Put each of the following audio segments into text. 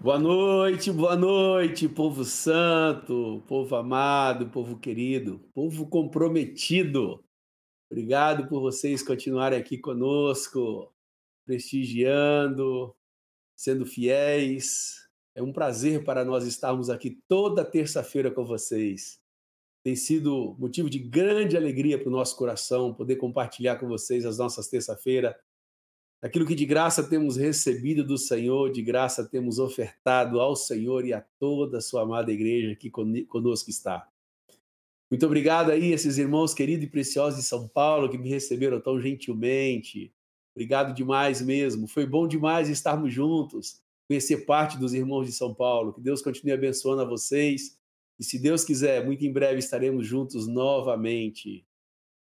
Boa noite, boa noite, povo santo, povo amado, povo querido, povo comprometido. Obrigado por vocês continuarem aqui conosco, prestigiando, sendo fiéis. É um prazer para nós estarmos aqui toda terça-feira com vocês. Tem sido motivo de grande alegria para o nosso coração poder compartilhar com vocês as nossas terça-feira Aquilo que de graça temos recebido do Senhor, de graça temos ofertado ao Senhor e a toda a sua amada igreja que conosco está. Muito obrigado aí, esses irmãos queridos e preciosos de São Paulo que me receberam tão gentilmente. Obrigado demais mesmo. Foi bom demais estarmos juntos, conhecer parte dos irmãos de São Paulo. Que Deus continue abençoando a vocês. E se Deus quiser, muito em breve estaremos juntos novamente.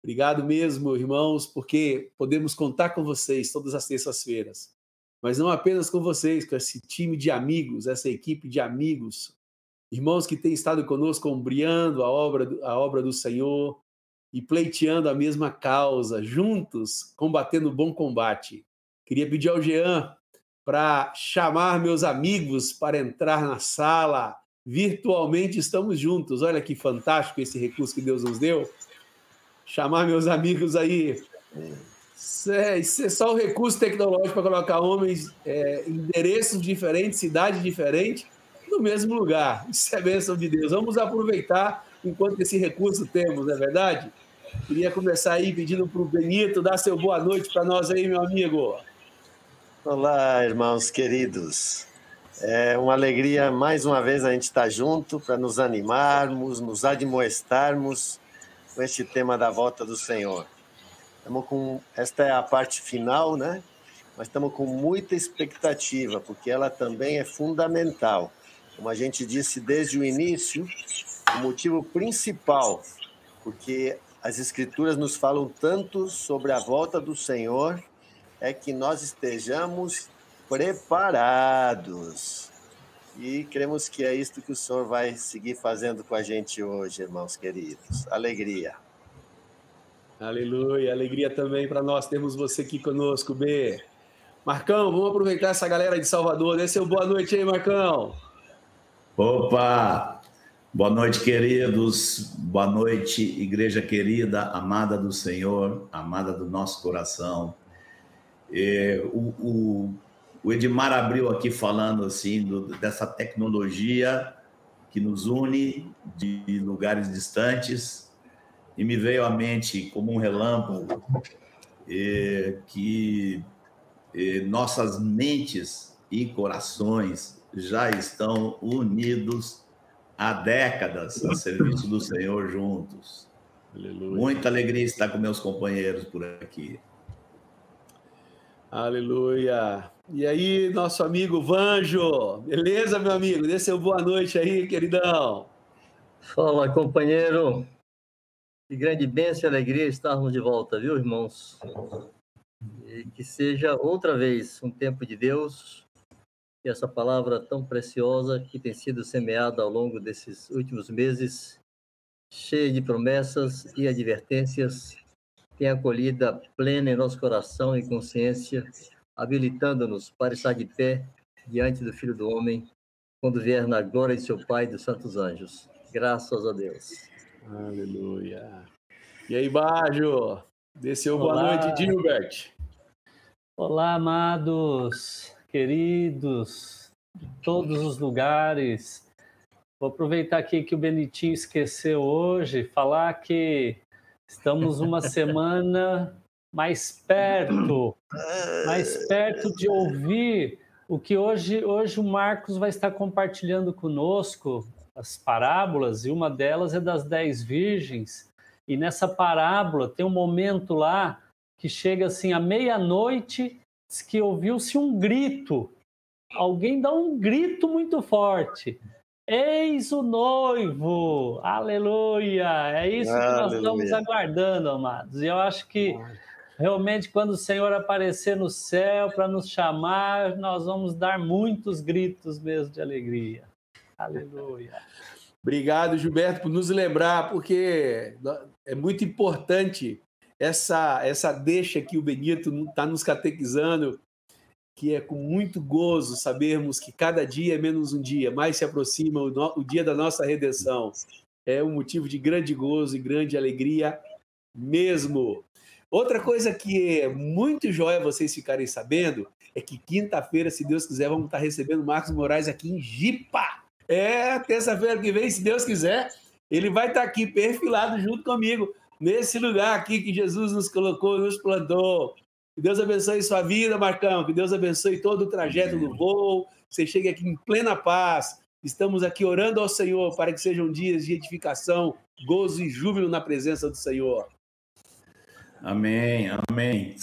Obrigado mesmo, irmãos, porque podemos contar com vocês todas as terças-feiras. Mas não apenas com vocês, com esse time de amigos, essa equipe de amigos, irmãos que têm estado conosco ombreando a obra, a obra do Senhor e pleiteando a mesma causa, juntos, combatendo o bom combate. Queria pedir ao Jean para chamar meus amigos para entrar na sala. Virtualmente estamos juntos. Olha que fantástico esse recurso que Deus nos deu chamar meus amigos aí. É, isso é só o recurso tecnológico para colocar homens é, endereços diferentes, cidades diferentes, no mesmo lugar. Isso é bênção de Deus. Vamos aproveitar enquanto esse recurso temos, não é verdade? Queria começar aí pedindo para o Benito dar seu boa noite para nós aí, meu amigo. Olá, irmãos queridos. É uma alegria mais uma vez a gente estar junto para nos animarmos, nos admoestarmos com esse tema da volta do Senhor. Estamos com esta é a parte final, né? Mas estamos com muita expectativa, porque ela também é fundamental. Como a gente disse desde o início, o motivo principal, porque as escrituras nos falam tanto sobre a volta do Senhor, é que nós estejamos preparados. E cremos que é isto que o Senhor vai seguir fazendo com a gente hoje, irmãos queridos. Alegria. Aleluia, alegria também para nós termos você aqui conosco, B. Marcão, vamos aproveitar essa galera de Salvador. Dê seu boa noite aí, Marcão. Opa! Boa noite, queridos. Boa noite, igreja querida, amada do Senhor, amada do nosso coração. É, o, o o Edmar abriu aqui falando assim do, dessa tecnologia que nos une de lugares distantes e me veio à mente como um relâmpago eh, que eh, nossas mentes e corações já estão unidos há décadas a serviço do Senhor juntos. Aleluia. Muita alegria estar com meus companheiros por aqui. Aleluia. E aí, nosso amigo Vanjo, beleza, meu amigo? Dê seu boa noite aí, queridão. Fala, companheiro. Que grande bênção e alegria estarmos de volta, viu, irmãos? E que seja outra vez um tempo de Deus, e essa palavra tão preciosa que tem sido semeada ao longo desses últimos meses, cheia de promessas e advertências, tenha acolhida plena em nosso coração e consciência habilitando-nos para estar de pé diante do Filho do Homem, quando vier na glória de seu Pai e dos santos anjos. Graças a Deus. Aleluia. E aí, Bajo? Desceu boa noite, Gilbert. Olá, amados, queridos, de todos os lugares. Vou aproveitar aqui que o Benitinho esqueceu hoje, falar que estamos uma semana mais perto, mais perto de ouvir o que hoje, hoje o Marcos vai estar compartilhando conosco, as parábolas, e uma delas é das dez virgens. E nessa parábola tem um momento lá que chega assim à meia-noite, que ouviu-se um grito. Alguém dá um grito muito forte. Eis o noivo! Aleluia! É isso Aleluia. que nós estamos aguardando, amados. E eu acho que Realmente, quando o Senhor aparecer no céu para nos chamar, nós vamos dar muitos gritos mesmo de alegria. Aleluia. Obrigado, Gilberto, por nos lembrar, porque é muito importante essa, essa deixa que o Benito está nos catequizando, que é com muito gozo sabermos que cada dia é menos um dia, mais se aproxima o, no, o dia da nossa redenção. É um motivo de grande gozo e grande alegria mesmo. Outra coisa que é muito jóia vocês ficarem sabendo é que quinta-feira, se Deus quiser, vamos estar recebendo Marcos Moraes aqui em Jipa. É, terça-feira que vem, se Deus quiser, ele vai estar aqui perfilado junto comigo, nesse lugar aqui que Jesus nos colocou, nos plantou. Que Deus abençoe sua vida, Marcão. Que Deus abençoe todo o trajeto do voo. Você chegue aqui em plena paz. Estamos aqui orando ao Senhor para que sejam dias de edificação, gozo e júbilo na presença do Senhor. Amém, amém.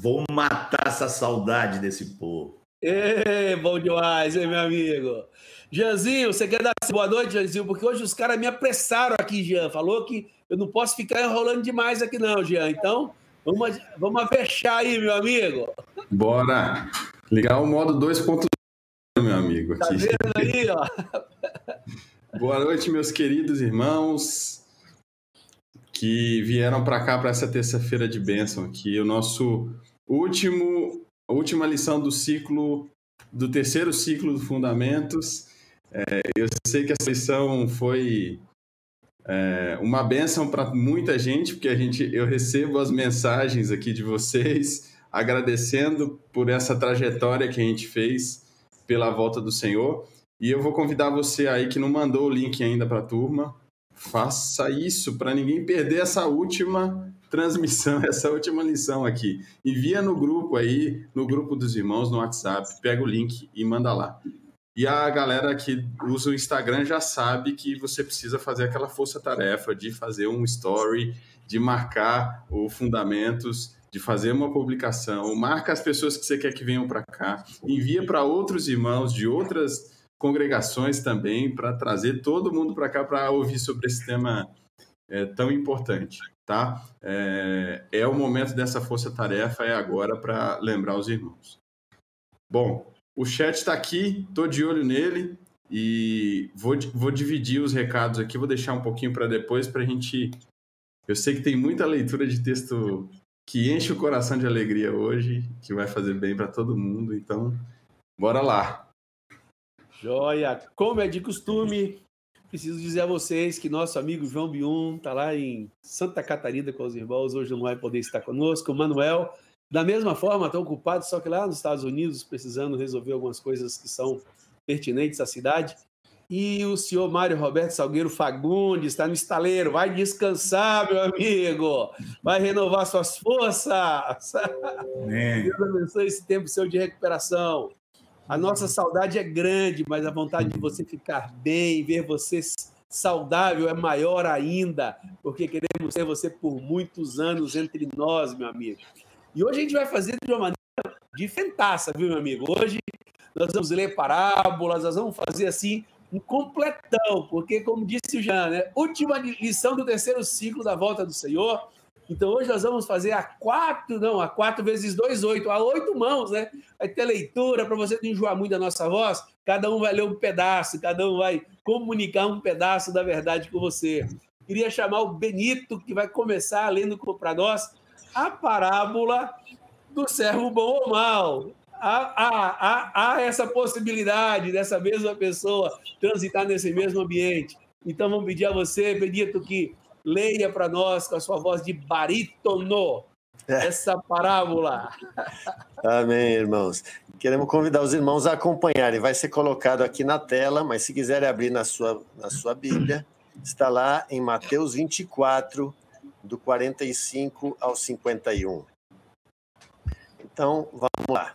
Vou matar essa saudade desse povo. Ê, bom demais, hein, meu amigo? Janzinho, você quer dar boa noite, Janzinho? Porque hoje os caras me apressaram aqui, Jean. Falou que eu não posso ficar enrolando demais aqui, não, Jean. Então, vamos, vamos fechar aí, meu amigo. Bora ligar o modo 2.0, meu amigo. Tá aqui. Tá vendo aí, ó? Boa noite, meus queridos irmãos que vieram para cá para essa terça-feira de bênção aqui, o nosso último, última lição do ciclo, do terceiro ciclo do Fundamentos. É, eu sei que essa lição foi é, uma bênção para muita gente, porque a gente, eu recebo as mensagens aqui de vocês agradecendo por essa trajetória que a gente fez pela volta do Senhor. E eu vou convidar você aí que não mandou o link ainda para a turma, Faça isso para ninguém perder essa última transmissão, essa última lição aqui. Envia no grupo aí, no grupo dos irmãos, no WhatsApp, pega o link e manda lá. E a galera que usa o Instagram já sabe que você precisa fazer aquela força-tarefa de fazer um story, de marcar o fundamentos, de fazer uma publicação, marca as pessoas que você quer que venham para cá, envia para outros irmãos de outras congregações também, para trazer todo mundo para cá para ouvir sobre esse tema é, tão importante. Tá? É, é o momento dessa força-tarefa, é agora para lembrar os irmãos. Bom, o chat está aqui, estou de olho nele e vou, vou dividir os recados aqui, vou deixar um pouquinho para depois para a gente. Eu sei que tem muita leitura de texto que enche o coração de alegria hoje, que vai fazer bem para todo mundo, então bora lá. Joia! Como é de costume, preciso dizer a vocês que nosso amigo João Biun está lá em Santa Catarina com os irmãos, hoje não vai poder estar conosco. O Manuel, da mesma forma, está ocupado, só que lá nos Estados Unidos, precisando resolver algumas coisas que são pertinentes à cidade. E o senhor Mário Roberto Salgueiro Fagundes está no estaleiro. Vai descansar, meu amigo. Vai renovar suas forças. É. Deus abençoe esse tempo seu de recuperação. A nossa saudade é grande, mas a vontade de você ficar bem, ver você saudável é maior ainda, porque queremos ter você por muitos anos entre nós, meu amigo. E hoje a gente vai fazer de uma maneira diferentaça, viu, meu amigo? Hoje nós vamos ler parábolas, nós vamos fazer assim um completão, porque, como disse o Jean, né? última lição do terceiro ciclo da volta do Senhor. Então hoje nós vamos fazer a quatro, não, a quatro vezes dois, oito, a oito mãos, né? Vai ter leitura para você não enjoar muito da nossa voz. Cada um vai ler um pedaço, cada um vai comunicar um pedaço da verdade com você. Queria chamar o Benito, que vai começar lendo para nós a parábola do servo bom ou mal. Há, há, há, há essa possibilidade dessa mesma pessoa transitar nesse mesmo ambiente. Então vamos pedir a você, Benito, que leia para nós com a sua voz de barítono é. essa parábola. Amém, irmãos. Queremos convidar os irmãos a acompanharem. Vai ser colocado aqui na tela, mas se quiserem abrir na sua, na sua Bíblia, está lá em Mateus 24, do 45 ao 51. Então, vamos lá.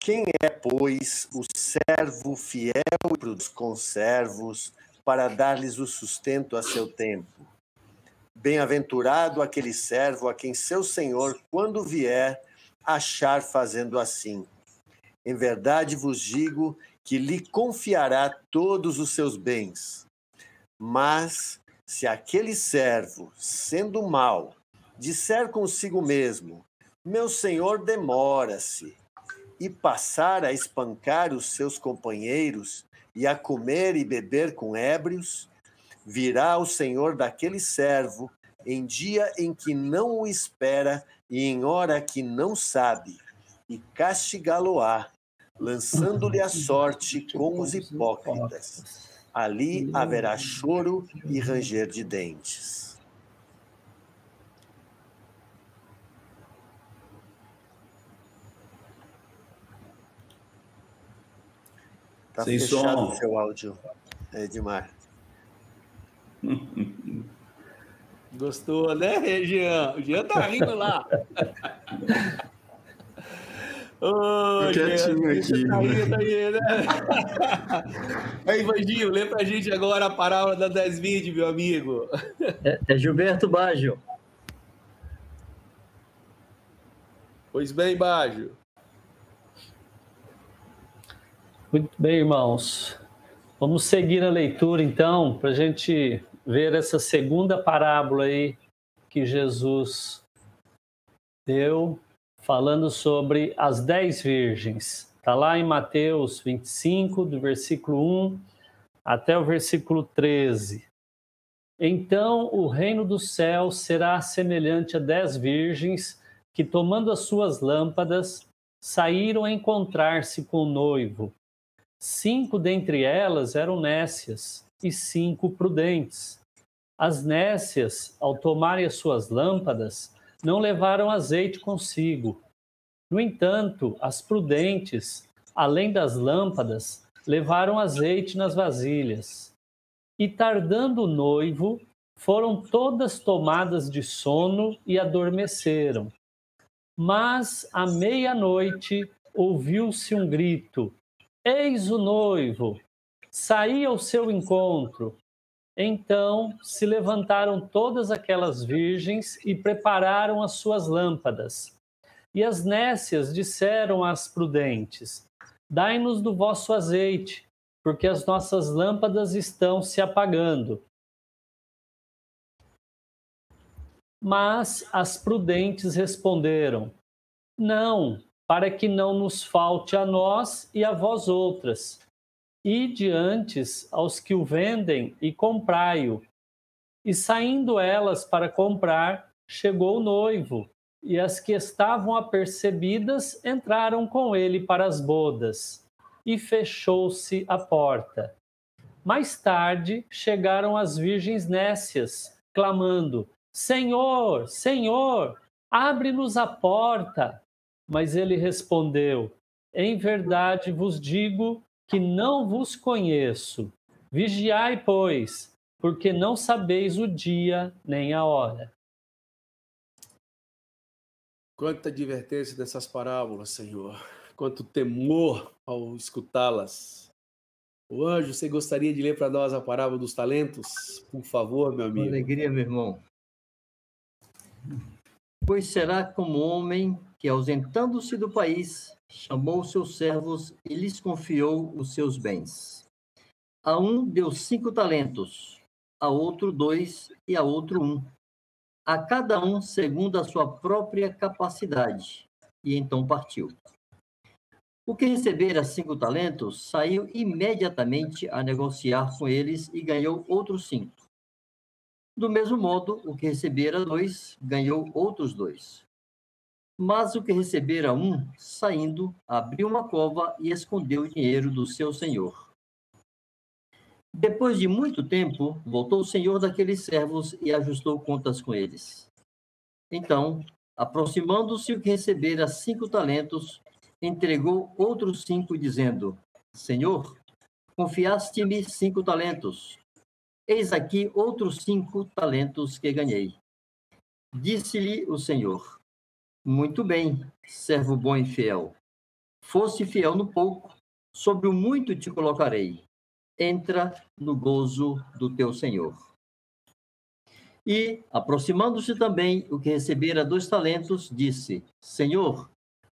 Quem é, pois, o servo fiel para os conservos, para dar-lhes o sustento a seu tempo. Bem-aventurado aquele servo a quem seu senhor, quando vier, achar fazendo assim. Em verdade vos digo que lhe confiará todos os seus bens. Mas se aquele servo, sendo mau, disser consigo mesmo: Meu senhor demora-se, e passar a espancar os seus companheiros, e a comer e beber com ébrios, virá o Senhor daquele servo em dia em que não o espera e em hora que não sabe, e castigá-lo-á, lançando-lhe a sorte com os hipócritas. Ali haverá choro e ranger de dentes. Está fechado o seu áudio, Edmar. Gostou, né, Jean? O Jean tá rindo lá. Ô, quietinho aqui. Tá aí, tá aí, né? Aí, Vandinho, lê pra gente agora a parábola da 1020, meu amigo. É, é Gilberto Baggio. Pois bem, Baggio. Muito bem, irmãos. Vamos seguir a leitura, então, para a gente ver essa segunda parábola aí que Jesus deu falando sobre as dez virgens. Está lá em Mateus 25, do versículo 1 até o versículo 13. Então o reino do céu será semelhante a dez virgens que, tomando as suas lâmpadas, saíram a encontrar-se com o noivo. Cinco dentre elas eram nécias e cinco prudentes. As nécias, ao tomarem as suas lâmpadas, não levaram azeite consigo. No entanto, as prudentes, além das lâmpadas, levaram azeite nas vasilhas. E tardando o noivo, foram todas tomadas de sono e adormeceram. Mas à meia-noite ouviu-se um grito: Eis o noivo! Saí ao seu encontro. Então se levantaram todas aquelas virgens e prepararam as suas lâmpadas. E as nécias disseram às prudentes: Dai-nos do vosso azeite, porque as nossas lâmpadas estão se apagando. Mas as prudentes responderam: Não, para que não nos falte a nós e a vós outras e diante aos que o vendem e comprai-o. E saindo elas para comprar, chegou o noivo, e as que estavam apercebidas entraram com ele para as bodas, e fechou-se a porta. Mais tarde chegaram as virgens nécias, clamando: Senhor, Senhor, abre-nos a porta. Mas ele respondeu: Em verdade vos digo que não vos conheço. Vigiai, pois, porque não sabeis o dia nem a hora. Quanta advertência dessas parábolas, Senhor. Quanto temor ao escutá-las. O anjo, você gostaria de ler para nós a parábola dos talentos? Por favor, meu amigo. Com alegria, meu irmão. Pois será como homem que, ausentando-se do país, chamou seus servos e lhes confiou os seus bens. A um deu cinco talentos, a outro dois e a outro um, a cada um segundo a sua própria capacidade, e então partiu. O que recebera cinco talentos saiu imediatamente a negociar com eles e ganhou outros cinco. Do mesmo modo, o que recebera dois ganhou outros dois. Mas o que recebera um, saindo, abriu uma cova e escondeu o dinheiro do seu senhor. Depois de muito tempo, voltou o senhor daqueles servos e ajustou contas com eles. Então, aproximando-se o que recebera cinco talentos, entregou outros cinco, dizendo: Senhor, confiaste-me cinco talentos. Eis aqui outros cinco talentos que ganhei. Disse-lhe o Senhor: muito bem, servo bom e fiel. Fosse fiel no pouco, sobre o muito te colocarei. Entra no gozo do teu Senhor. E, aproximando-se também o que recebera dois talentos, disse: Senhor,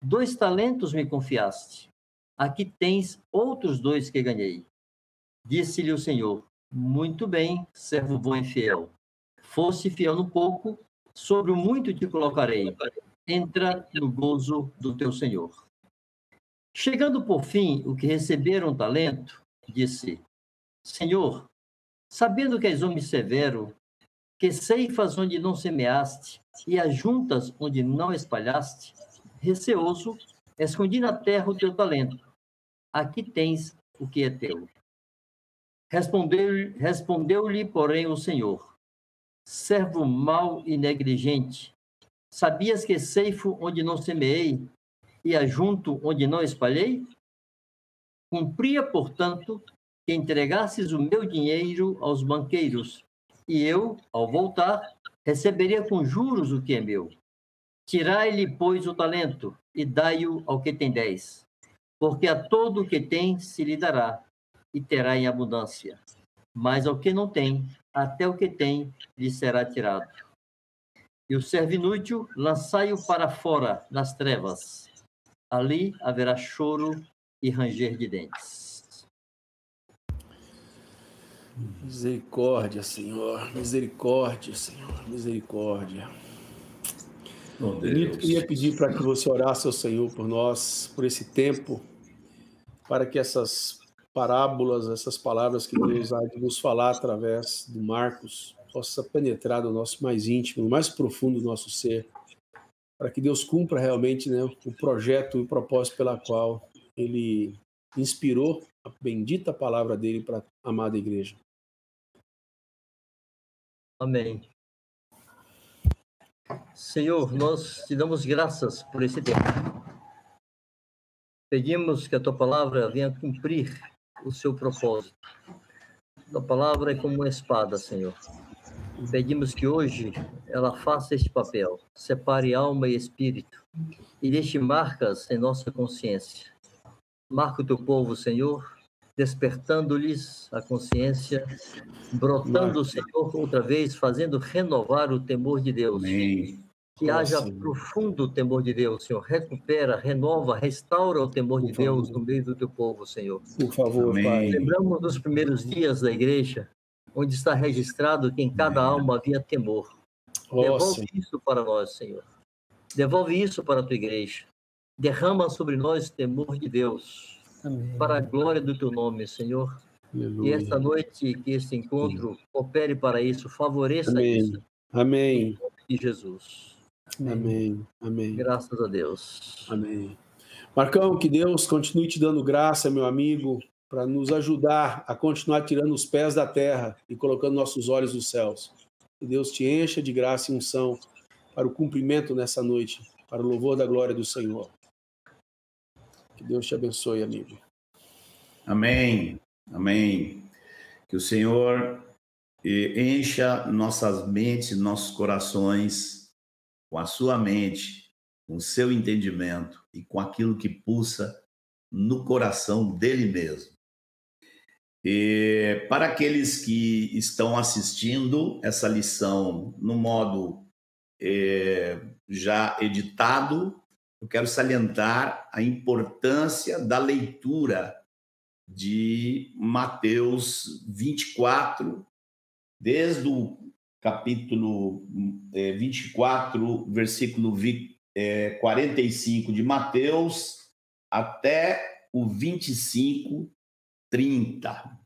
dois talentos me confiaste. Aqui tens outros dois que ganhei. Disse-lhe o Senhor: Muito bem, servo bom e fiel. Fosse fiel no pouco, sobre o muito te colocarei entra no gozo do teu Senhor. Chegando por fim o que receberam talento, disse: Senhor, sabendo que és homem severo, que ceifas onde não semeaste e ajuntas onde não espalhaste, receoso, Escondi na terra o teu talento. Aqui tens o que é teu. Respondeu-lhe, respondeu-lhe, porém, o Senhor: Servo mau e negligente, sabias que ceifo onde não semeei e ajunto onde não espalhei? Cumpria, portanto, que entregasses o meu dinheiro aos banqueiros, e eu, ao voltar, receberia com juros o que é meu. Tirai-lhe, pois, o talento, e dai-o ao que tem dez. Porque a todo o que tem se lhe dará, e terá em abundância. Mas ao que não tem, até o que tem lhe será tirado. E o servo inútil, lançai-o para fora das trevas. Ali haverá choro e ranger de dentes. Misericórdia, Senhor. Misericórdia, Senhor. Misericórdia. Oh, Benito, queria pedir para que você orasse ao Senhor por nós, por esse tempo, para que essas parábolas, essas palavras que Deus há de nos falar através do Marcos, possa penetrar no nosso mais íntimo, no mais profundo do nosso ser, para que Deus cumpra realmente né, o projeto e o propósito pela qual Ele inspirou a bendita palavra dele para a amada igreja. Amém. Senhor, nós te damos graças por esse tempo. Pedimos que a tua palavra venha cumprir o seu propósito. A palavra é como uma espada, Senhor. Pedimos que hoje ela faça este papel, separe alma e espírito e deixe marcas em nossa consciência. Marca o teu povo, Senhor, despertando-lhes a consciência, brotando o Senhor outra vez, fazendo renovar o temor de Deus. Amém. Que haja profundo temor de Deus, Senhor. Recupera, renova, restaura o temor Por de favor. Deus no meio do teu povo, Senhor. Por favor, Amém. Pai. Lembramos dos primeiros dias da igreja, onde está registrado que em cada Amém. alma havia temor. Oh, Devolve sim. isso para nós, Senhor. Devolve isso para a tua igreja. Derrama sobre nós temor de Deus. Amém. Para a glória do teu nome, Senhor. Aleluia. E esta noite, que este encontro opere para isso, favoreça Amém. isso. Amém. Em nome de Jesus. Amém. Amém. Graças a Deus. Amém. Marcão, que Deus continue te dando graça, meu amigo, para nos ajudar a continuar tirando os pés da terra e colocando nossos olhos nos céus. Que Deus te encha de graça e unção para o cumprimento nessa noite, para o louvor da glória do Senhor. Que Deus te abençoe, amigo. Amém. Amém. Que o Senhor eh, encha nossas mentes, nossos corações com a sua mente, com o seu entendimento e com aquilo que pulsa no coração dele mesmo. E para aqueles que estão assistindo essa lição no modo é, já editado, eu quero salientar a importância da leitura de Mateus 24, desde o capítulo 24, é, versículo 45 é, de Mateus, até o 25, 30.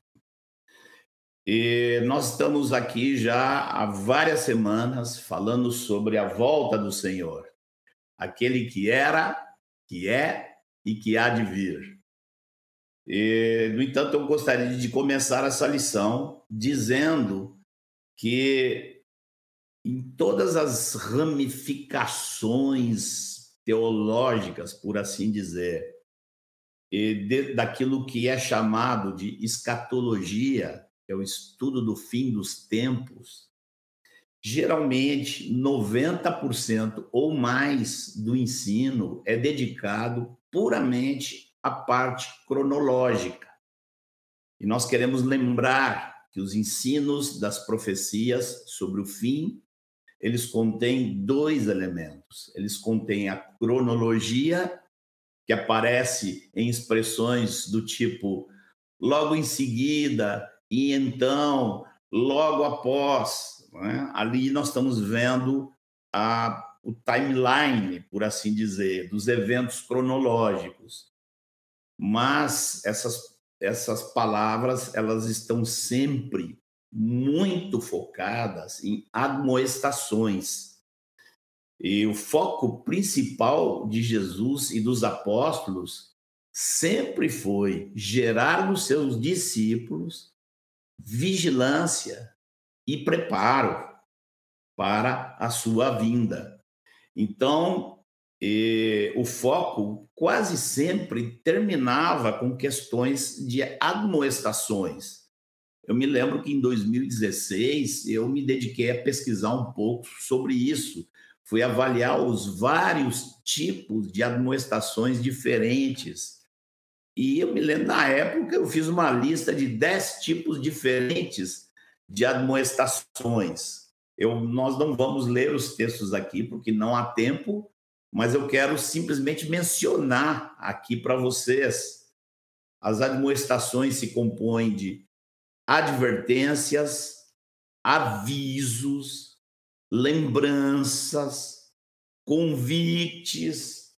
E nós estamos aqui já há várias semanas falando sobre a volta do Senhor, aquele que era, que é e que há de vir. E, no entanto, eu gostaria de começar essa lição dizendo que em todas as ramificações teológicas, por assim dizer, de, daquilo que é chamado de escatologia, que é o estudo do fim dos tempos, geralmente 90% ou mais do ensino é dedicado puramente à parte cronológica. E nós queremos lembrar que os ensinos das profecias sobre o fim, eles contêm dois elementos. Eles contêm a cronologia, que aparece em expressões do tipo logo em seguida, e então, logo após. É? Ali nós estamos vendo a, o timeline, por assim dizer, dos eventos cronológicos. Mas essas essas palavras elas estão sempre muito focadas em admoestações. E o foco principal de Jesus e dos apóstolos sempre foi gerar nos seus discípulos vigilância e preparo para a sua vinda. Então, eh, o foco quase sempre terminava com questões de admoestações. Eu me lembro que em 2016 eu me dediquei a pesquisar um pouco sobre isso. Fui avaliar os vários tipos de admoestações diferentes. E eu me lembro, na época, eu fiz uma lista de 10 tipos diferentes de admoestações. Eu, nós não vamos ler os textos aqui, porque não há tempo, mas eu quero simplesmente mencionar aqui para vocês. As admoestações se compõem de advertências, avisos, lembranças, convites,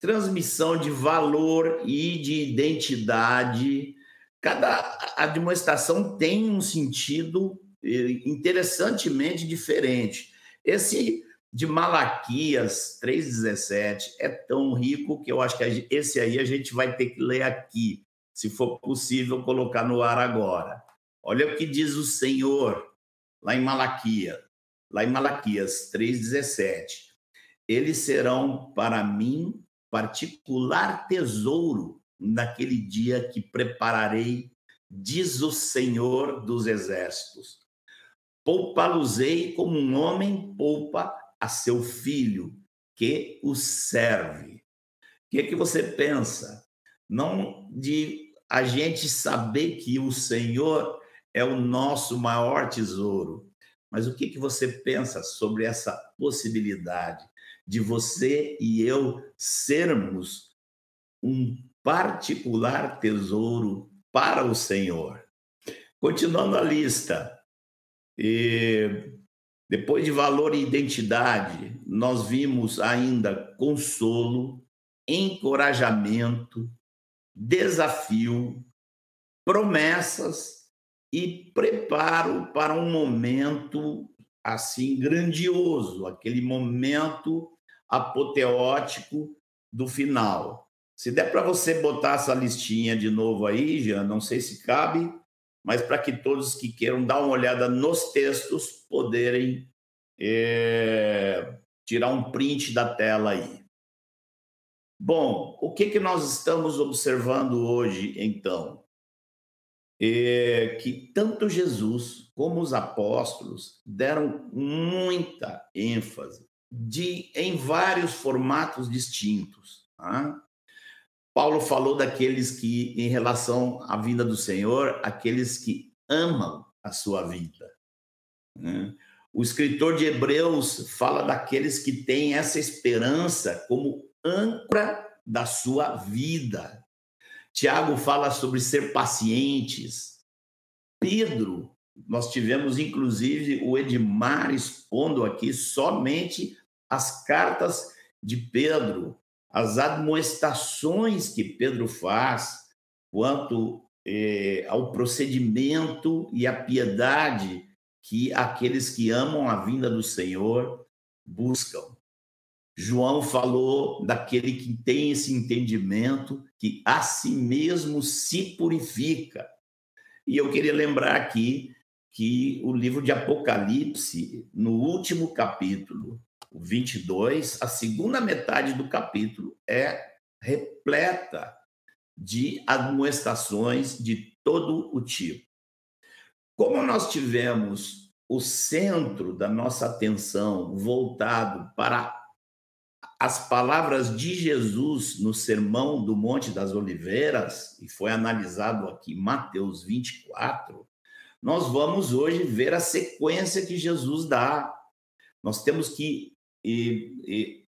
transmissão de valor e de identidade. Cada admoestação tem um sentido eh, interessantemente diferente. Esse de Malaquias 3,17 é tão rico que eu acho que esse aí a gente vai ter que ler aqui, se for possível colocar no ar agora. Olha o que diz o Senhor lá em Malaquias, lá em Malaquias 3:17. Eles serão para mim particular tesouro naquele dia que prepararei, diz o Senhor dos exércitos. Poupá-los-ei como um homem poupa a seu filho que o serve. O que é que você pensa? Não de a gente saber que o Senhor é o nosso maior tesouro. Mas o que, que você pensa sobre essa possibilidade de você e eu sermos um particular tesouro para o Senhor? Continuando a lista, e depois de valor e identidade, nós vimos ainda consolo, encorajamento, desafio, promessas e preparo para um momento assim grandioso, aquele momento apoteótico do final. Se der para você botar essa listinha de novo aí, já não sei se cabe, mas para que todos que queiram dar uma olhada nos textos poderem é, tirar um print da tela aí. Bom, o que, que nós estamos observando hoje, então? É que tanto Jesus como os apóstolos deram muita ênfase de, em vários formatos distintos. Tá? Paulo falou daqueles que, em relação à vinda do Senhor, aqueles que amam a sua vida. Né? O escritor de Hebreus fala daqueles que têm essa esperança como âncora da sua vida. Tiago fala sobre ser pacientes. Pedro, nós tivemos inclusive o Edmar expondo aqui somente as cartas de Pedro, as admoestações que Pedro faz quanto eh, ao procedimento e à piedade que aqueles que amam a vinda do Senhor buscam. João falou daquele que tem esse entendimento que a si mesmo se purifica. E eu queria lembrar aqui que o livro de Apocalipse, no último capítulo, o 22, a segunda metade do capítulo é repleta de admoestações de todo o tipo. Como nós tivemos o centro da nossa atenção voltado para as palavras de Jesus no Sermão do Monte das Oliveiras, e foi analisado aqui Mateus 24, nós vamos hoje ver a sequência que Jesus dá. Nós temos que e, e,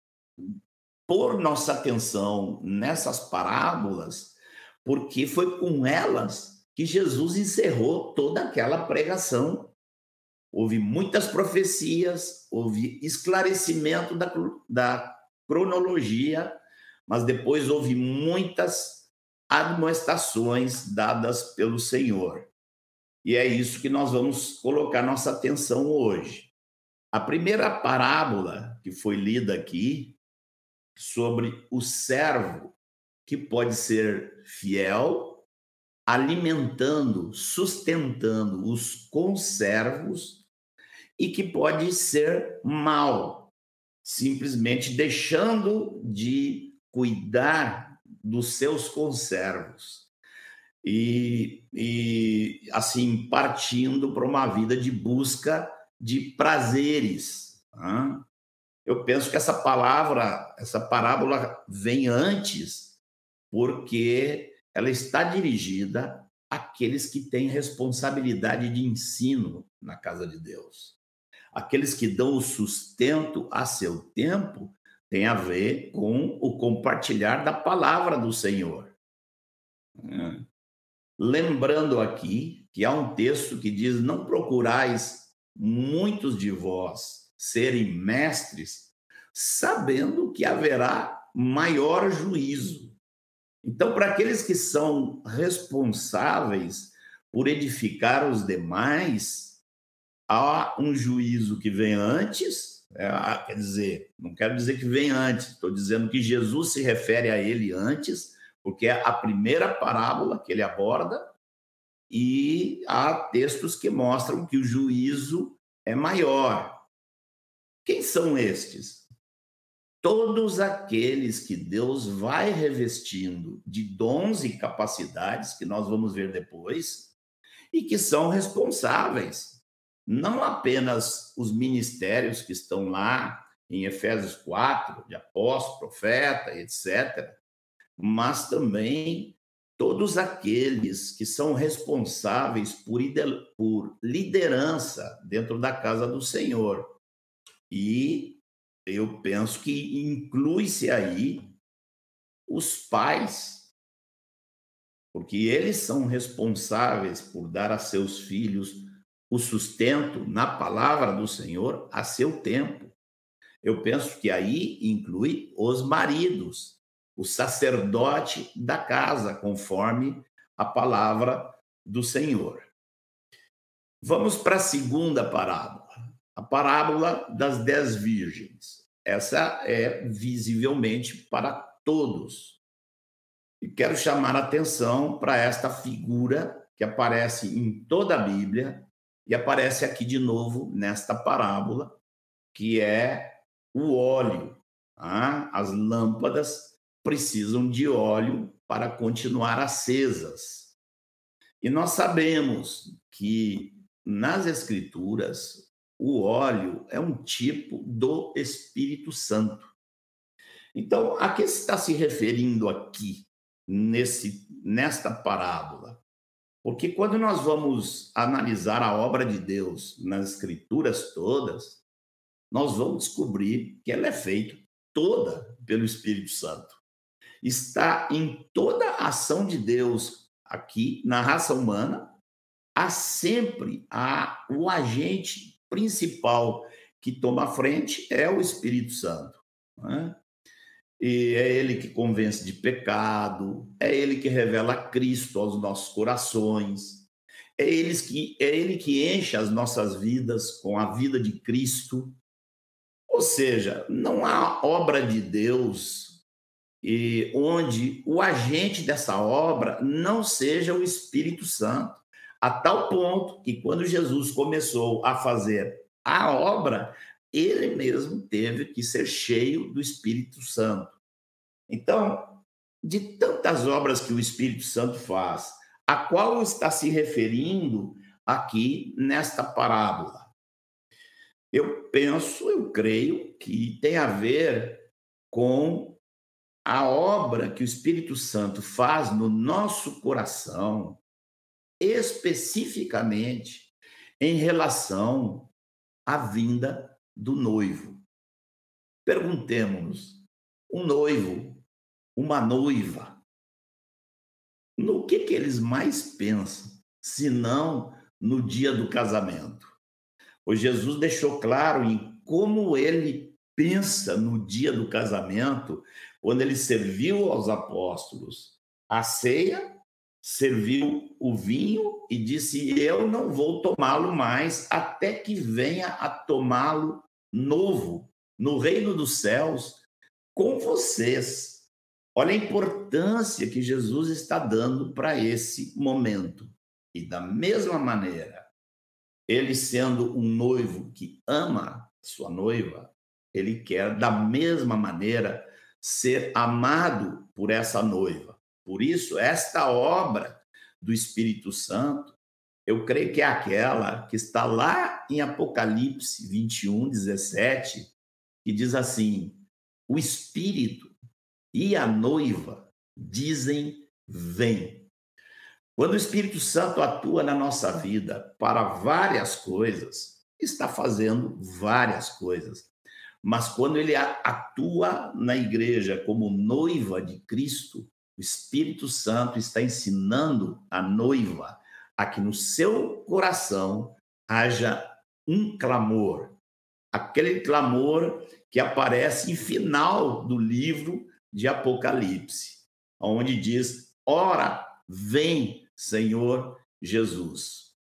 pôr nossa atenção nessas parábolas, porque foi com elas que Jesus encerrou toda aquela pregação. Houve muitas profecias, houve esclarecimento da, da cronologia, mas depois houve muitas admoestações dadas pelo Senhor. E é isso que nós vamos colocar nossa atenção hoje. A primeira parábola que foi lida aqui sobre o servo que pode ser fiel, alimentando, sustentando os conservos e que pode ser mal, simplesmente deixando de cuidar dos seus conservos e, e assim partindo para uma vida de busca de prazeres. Né? Eu penso que essa palavra, essa parábola vem antes, porque ela está dirigida àqueles que têm responsabilidade de ensino na casa de Deus. Aqueles que dão o sustento a seu tempo tem a ver com o compartilhar da palavra do Senhor. É. Lembrando aqui que há um texto que diz: Não procurais muitos de vós serem mestres, sabendo que haverá maior juízo. Então, para aqueles que são responsáveis por edificar os demais, há um juízo que vem antes, é, quer dizer, não quero dizer que vem antes, estou dizendo que Jesus se refere a ele antes, porque é a primeira parábola que ele aborda, e há textos que mostram que o juízo é maior. Quem são estes? Todos aqueles que Deus vai revestindo de dons e capacidades, que nós vamos ver depois, e que são responsáveis. Não apenas os ministérios que estão lá em Efésios 4, de apóstolo, profeta, etc., mas também todos aqueles que são responsáveis por, liderança dentro da casa do Senhor. E eu penso que inclui-se aí os pais, porque eles são responsáveis por dar a seus filhos o sustento na palavra do Senhor a seu tempo. Eu penso que aí inclui os maridos, o sacerdote da casa, conforme a palavra do Senhor. Vamos para a segunda parábola, a parábola das dez virgens. Essa é visivelmente para todos. E quero chamar a atenção para esta figura que aparece em toda a Bíblia e aparece aqui de novo nesta parábola, que é o óleo, ah, as lâmpadas precisam de óleo para continuar acesas. E nós sabemos que nas Escrituras o óleo é um tipo do Espírito Santo. Então, a que está se referindo aqui nesse nesta parábola? Porque quando nós vamos analisar a obra de Deus nas escrituras todas, nós vamos descobrir que ela é feita toda pelo Espírito Santo está em toda a ação de Deus aqui na raça humana, há sempre a, o agente principal que toma a frente é o Espírito Santo. Né? E é ele que convence de pecado, é ele que revela Cristo aos nossos corações, é ele que, é ele que enche as nossas vidas com a vida de Cristo. Ou seja, não há obra de Deus e onde o agente dessa obra não seja o Espírito Santo, a tal ponto que quando Jesus começou a fazer a obra, ele mesmo teve que ser cheio do Espírito Santo. Então, de tantas obras que o Espírito Santo faz, a qual está se referindo aqui nesta parábola? Eu penso, eu creio que tem a ver com a obra que o Espírito Santo faz no nosso coração, especificamente em relação à vinda do noivo. Perguntemos-nos: um noivo, uma noiva, no que, que eles mais pensam, se não no dia do casamento? Pois Jesus deixou claro em como ele pensa no dia do casamento, quando ele serviu aos apóstolos a ceia, serviu o vinho e disse: Eu não vou tomá-lo mais até que venha a tomá-lo novo no reino dos céus com vocês. Olha a importância que Jesus está dando para esse momento. E da mesma maneira, ele sendo um noivo que ama sua noiva, ele quer da mesma maneira ser amado por essa noiva. Por isso, esta obra do Espírito Santo, eu creio que é aquela que está lá em Apocalipse 21, 17, que diz assim: o Espírito e a noiva dizem: vem. Quando o Espírito Santo atua na nossa vida para várias coisas, está fazendo várias coisas. Mas quando ele atua na igreja como noiva de Cristo, o Espírito Santo está ensinando a noiva a que no seu coração haja um clamor, aquele clamor que aparece em final do livro de Apocalipse, onde diz: Ora, vem, Senhor Jesus.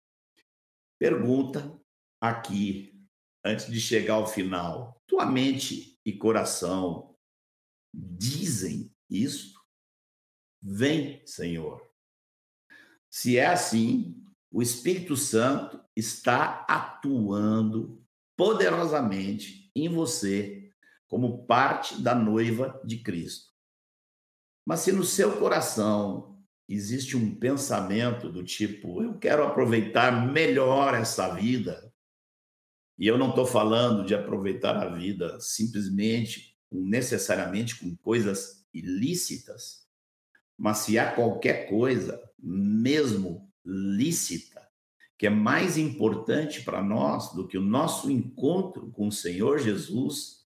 Pergunta aqui antes de chegar ao final, tua mente e coração dizem isto? Vem, Senhor. Se é assim, o Espírito Santo está atuando poderosamente em você como parte da noiva de Cristo. Mas se no seu coração existe um pensamento do tipo, eu quero aproveitar melhor essa vida, e eu não estou falando de aproveitar a vida simplesmente, necessariamente com coisas ilícitas, mas se há qualquer coisa, mesmo lícita, que é mais importante para nós do que o nosso encontro com o Senhor Jesus,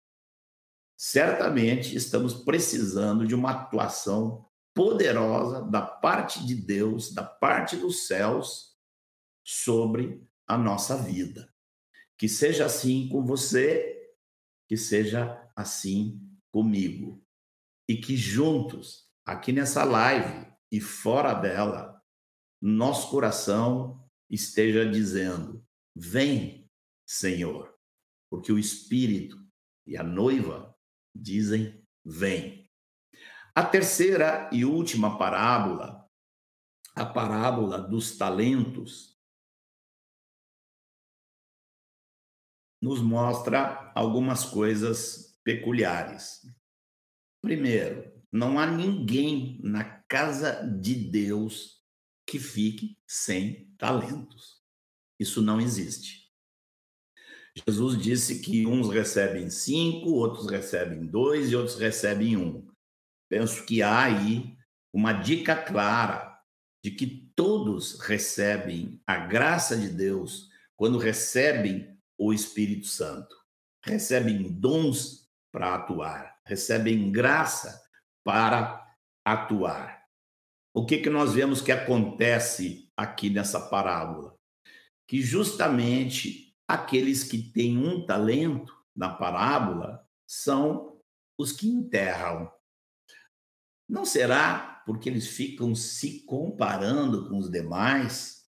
certamente estamos precisando de uma atuação poderosa da parte de Deus, da parte dos céus, sobre a nossa vida. Que seja assim com você, que seja assim comigo. E que juntos, aqui nessa live e fora dela, nosso coração esteja dizendo: Vem, Senhor, porque o Espírito e a noiva dizem: Vem. A terceira e última parábola, a parábola dos talentos, nos mostra algumas coisas peculiares. Primeiro, não há ninguém na casa de Deus que fique sem talentos. Isso não existe. Jesus disse que uns recebem cinco, outros recebem dois e outros recebem um. Penso que há aí uma dica clara de que todos recebem a graça de Deus quando recebem o Espírito Santo. Recebem dons para atuar, recebem graça para atuar. O que, que nós vemos que acontece aqui nessa parábola? Que justamente aqueles que têm um talento na parábola são os que enterram. Não será porque eles ficam se comparando com os demais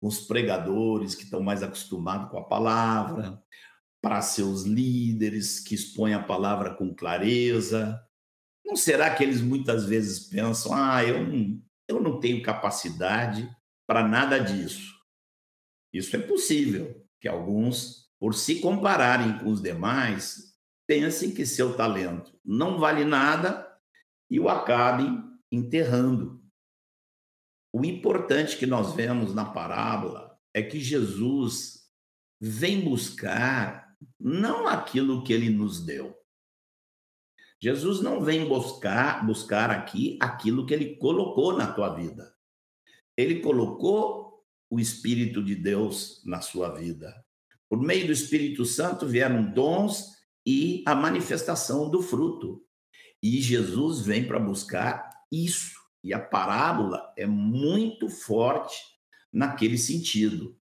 os pregadores que estão mais acostumados com a palavra, para seus líderes que expõem a palavra com clareza. Não será que eles muitas vezes pensam: ah, eu não, eu não tenho capacidade para nada disso? Isso é possível, que alguns, por se compararem com os demais, pensem que seu talento não vale nada e o acabem enterrando. O importante que nós vemos na parábola é que Jesus vem buscar não aquilo que ele nos deu. Jesus não vem buscar buscar aqui aquilo que ele colocou na tua vida. Ele colocou o espírito de Deus na sua vida. Por meio do Espírito Santo vieram dons e a manifestação do fruto. E Jesus vem para buscar isso. E a parábola é muito forte naquele sentido.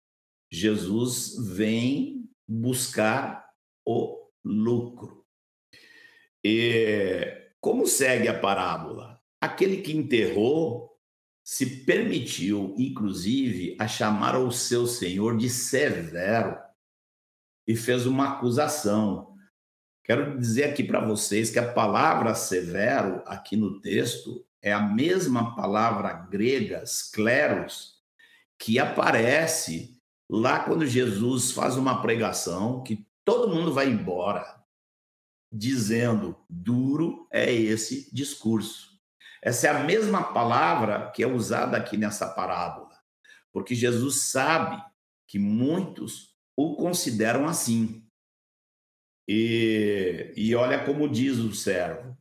Jesus vem buscar o lucro. E como segue a parábola? Aquele que enterrou se permitiu, inclusive, a chamar o seu senhor de severo e fez uma acusação. Quero dizer aqui para vocês que a palavra severo, aqui no texto, é a mesma palavra grega, scleros, que aparece lá quando Jesus faz uma pregação que todo mundo vai embora, dizendo: duro é esse discurso. Essa é a mesma palavra que é usada aqui nessa parábola, porque Jesus sabe que muitos o consideram assim. E, e olha como diz o servo: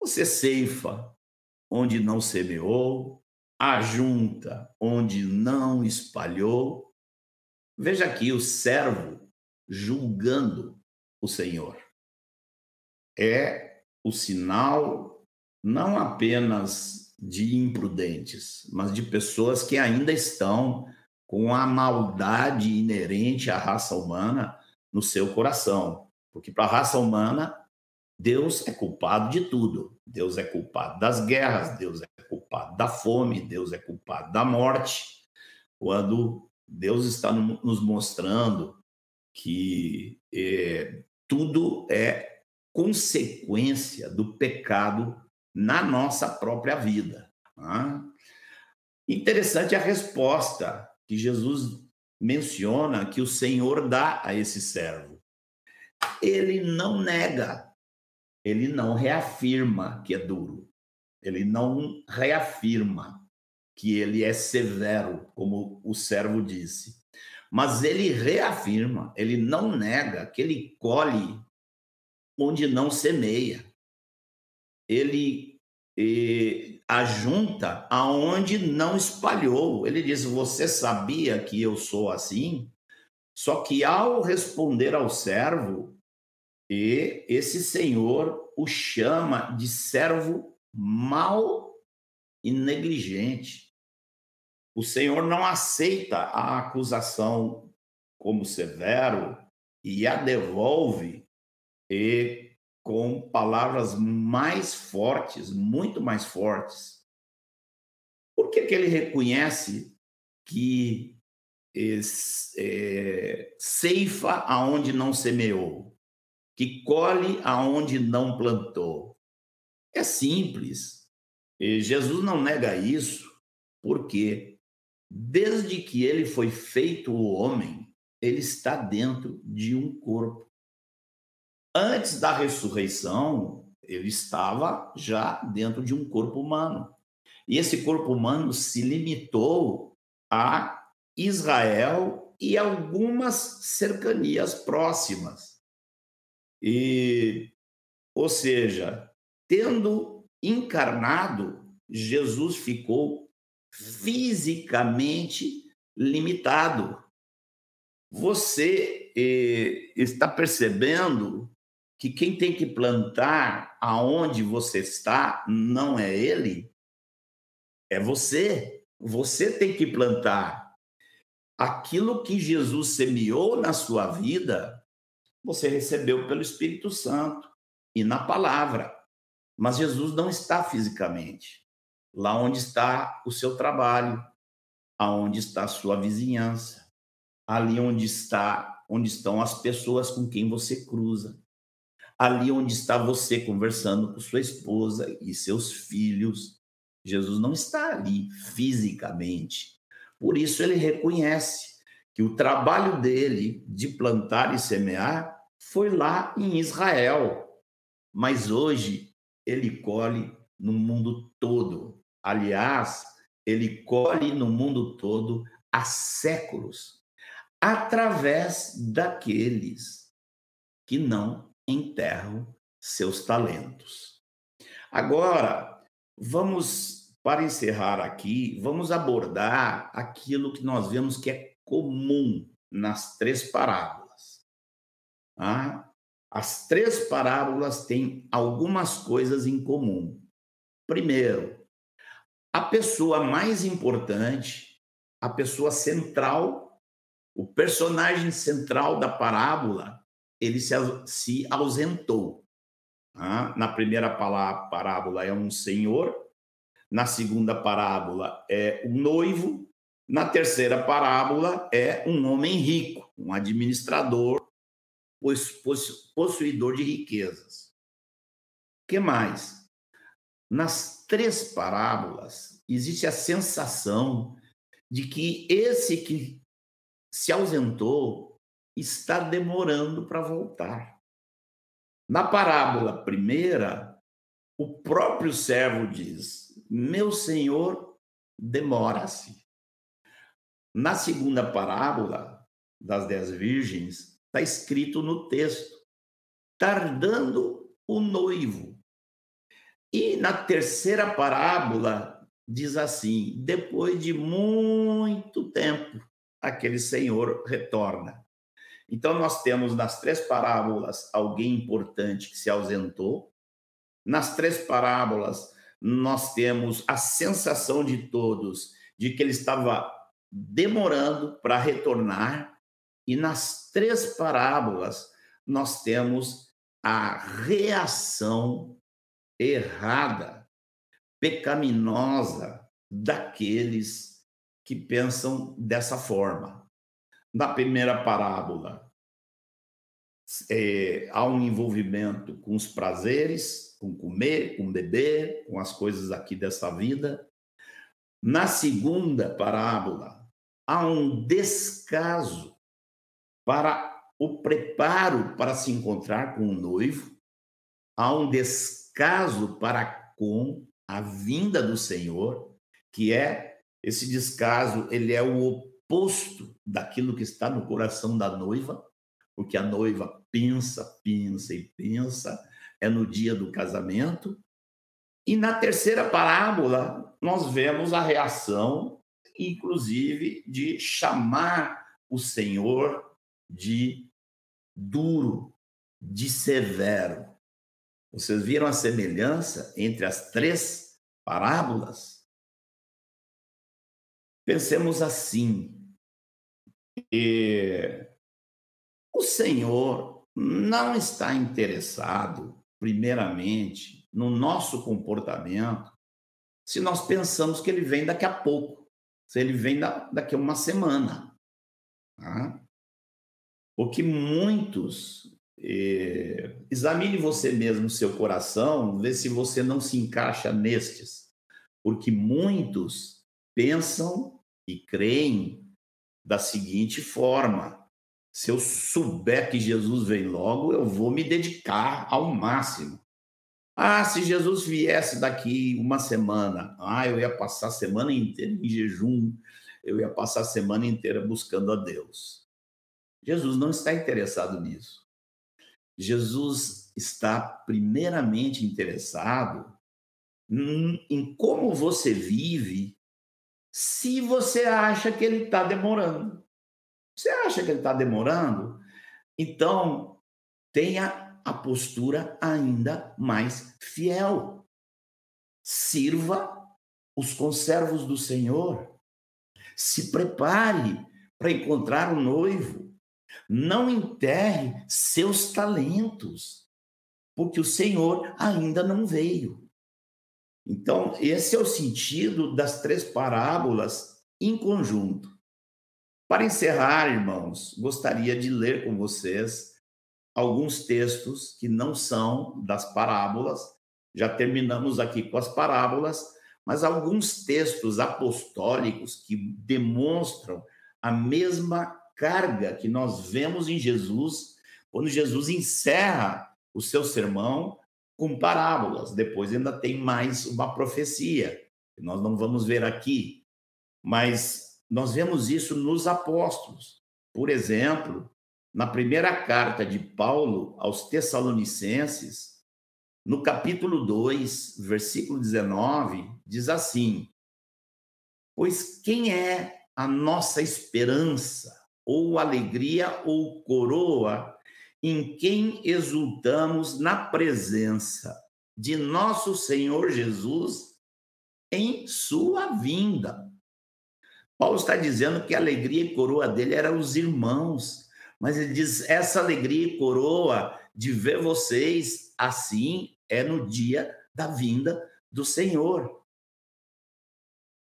você ceifa onde não semeou, ajunta onde não espalhou. Veja aqui o servo julgando o Senhor. É o sinal não apenas de imprudentes, mas de pessoas que ainda estão com a maldade inerente à raça humana no seu coração. Porque para a raça humana, Deus é culpado de tudo. Deus é culpado das guerras, Deus é culpado da fome, Deus é culpado da morte. Quando Deus está nos mostrando que é, tudo é consequência do pecado na nossa própria vida. Tá? Interessante a resposta que Jesus menciona que o Senhor dá a esse servo. Ele não nega, ele não reafirma que é duro, ele não reafirma que ele é severo, como o servo disse, mas ele reafirma, ele não nega que ele colhe onde não semeia. Ele eh, ajunta aonde não espalhou. Ele diz: Você sabia que eu sou assim? Só que ao responder ao servo, e esse senhor o chama de servo mau e negligente. O senhor não aceita a acusação como severo e a devolve e com palavras mais fortes, muito mais fortes. Por que, que ele reconhece que é, ceifa aonde não semeou, que colhe aonde não plantou? É simples. E Jesus não nega isso, porque desde que ele foi feito o homem, ele está dentro de um corpo. Antes da ressurreição, ele estava já dentro de um corpo humano. E esse corpo humano se limitou a Israel e algumas cercanias próximas. E, ou seja, tendo encarnado, Jesus ficou fisicamente limitado. Você eh, está percebendo que quem tem que plantar aonde você está não é ele, é você. Você tem que plantar. Aquilo que Jesus semeou na sua vida, você recebeu pelo Espírito Santo e na palavra. Mas Jesus não está fisicamente. Lá onde está o seu trabalho, aonde está a sua vizinhança, ali onde está, onde estão as pessoas com quem você cruza ali onde está você conversando com sua esposa e seus filhos. Jesus não está ali fisicamente. Por isso ele reconhece que o trabalho dele de plantar e semear foi lá em Israel. Mas hoje ele colhe no mundo todo. Aliás, ele colhe no mundo todo há séculos, através daqueles que não enterram seus talentos. Agora, vamos, para encerrar aqui, vamos abordar aquilo que nós vemos que é comum nas três parábolas. Ah, as três parábolas têm algumas coisas em comum. Primeiro, a pessoa mais importante, a pessoa central, o personagem central da parábola ele se, se ausentou. Na primeira parábola é um senhor, na segunda parábola é um noivo, na terceira parábola é um homem rico, um administrador possuidor de riquezas. que mais? Nas três parábolas, existe a sensação de que esse que se ausentou está demorando para voltar. Na parábola primeira, o próprio servo diz: Meu senhor demora-se. Na segunda parábola das dez virgens, está escrito no texto: tardando o noivo. E na terceira parábola, diz assim: depois de muito tempo, aquele senhor retorna. Então, nós temos nas três parábolas alguém importante que se ausentou. Nas três parábolas, nós temos a sensação de todos de que ele estava demorando para retornar. E nas três parábolas, nós temos a reação errada, pecaminosa daqueles que pensam dessa forma. Na primeira parábola, é, há um envolvimento com os prazeres, com comer, com beber, com as coisas aqui dessa vida. Na segunda parábola, há um descaso para o preparo para se encontrar com o noivo, há um descaso para com a vinda do Senhor, que é esse descaso, ele é o oposto daquilo que está no coração da noiva, porque a noiva pensa, pensa e pensa, é no dia do casamento. E na terceira parábola, nós vemos a reação, inclusive, de chamar o Senhor de duro, de severo. Vocês viram a semelhança entre as três parábolas? Pensemos assim. O Senhor não está interessado, primeiramente, no nosso comportamento, se nós pensamos que ele vem daqui a pouco, se ele vem daqui a uma semana. Tá? Porque muitos. Eh, examine você mesmo seu coração, vê se você não se encaixa nestes. Porque muitos pensam e creem da seguinte forma: se eu souber que Jesus vem logo, eu vou me dedicar ao máximo. Ah, se Jesus viesse daqui uma semana, ah, eu ia passar a semana inteira em jejum, eu ia passar a semana inteira buscando a Deus. Jesus não está interessado nisso. Jesus está primeiramente interessado em como você vive se você acha que ele está demorando. Você acha que ele está demorando? Então, tenha a postura ainda mais fiel. Sirva os conservos do Senhor. Se prepare para encontrar o noivo. Não enterre seus talentos, porque o Senhor ainda não veio. Então, esse é o sentido das três parábolas em conjunto. Para encerrar, irmãos, gostaria de ler com vocês alguns textos que não são das parábolas. Já terminamos aqui com as parábolas, mas alguns textos apostólicos que demonstram a mesma carga que nós vemos em Jesus quando Jesus encerra o seu sermão com parábolas. Depois ainda tem mais uma profecia, que nós não vamos ver aqui. Mas nós vemos isso nos apóstolos. Por exemplo, na primeira carta de Paulo aos Tessalonicenses, no capítulo 2, versículo 19, diz assim: Pois quem é a nossa esperança, ou alegria, ou coroa em quem exultamos na presença de nosso Senhor Jesus em sua vinda. Paulo está dizendo que a alegria e coroa dele eram os irmãos, mas ele diz: essa alegria e coroa de ver vocês assim é no dia da vinda do Senhor.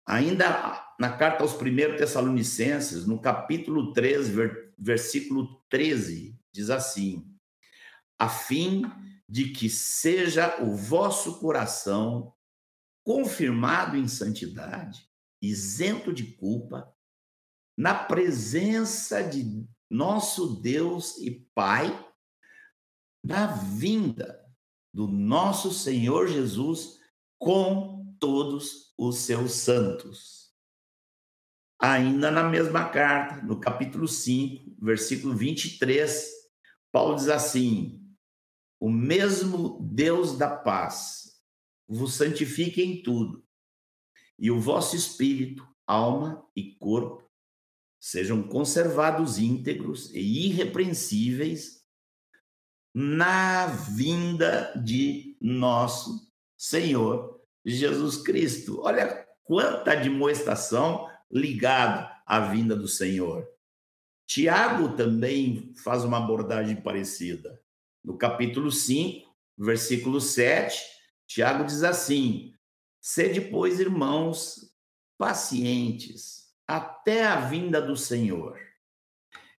Ainda na carta aos primeiros Tessalonicenses, no capítulo 3, versículo 13, diz assim: a fim de que seja o vosso coração confirmado em santidade, isento de culpa, na presença de nosso Deus e Pai, na vinda do nosso Senhor Jesus com todos os seus santos. Ainda na mesma carta, no capítulo 5, versículo 23, Paulo diz assim: O mesmo Deus da paz vos santifique em tudo, e o vosso espírito, alma e corpo sejam conservados íntegros e irrepreensíveis na vinda de nosso Senhor Jesus Cristo. Olha quanta admoestação ligada à vinda do Senhor. Tiago também faz uma abordagem parecida. No capítulo 5, versículo 7, Tiago diz assim: Sede, pois, irmãos, pacientes até a vinda do Senhor.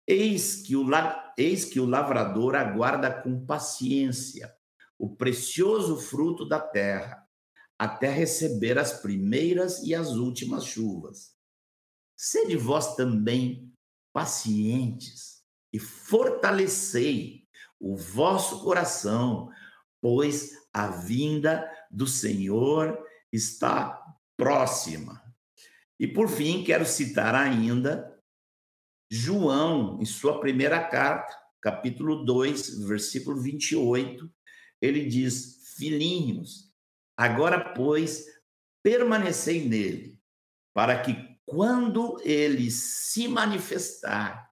Eis que, o, eis que o lavrador aguarda com paciência o precioso fruto da terra, até receber as primeiras e as últimas chuvas. Sede vós também pacientes e fortalecei o vosso coração, pois a vinda do Senhor está próxima. E por fim, quero citar ainda João, em sua primeira carta, capítulo 2, versículo 28, ele diz: Filhinhos, agora, pois, permanecei nele, para que quando ele se manifestar,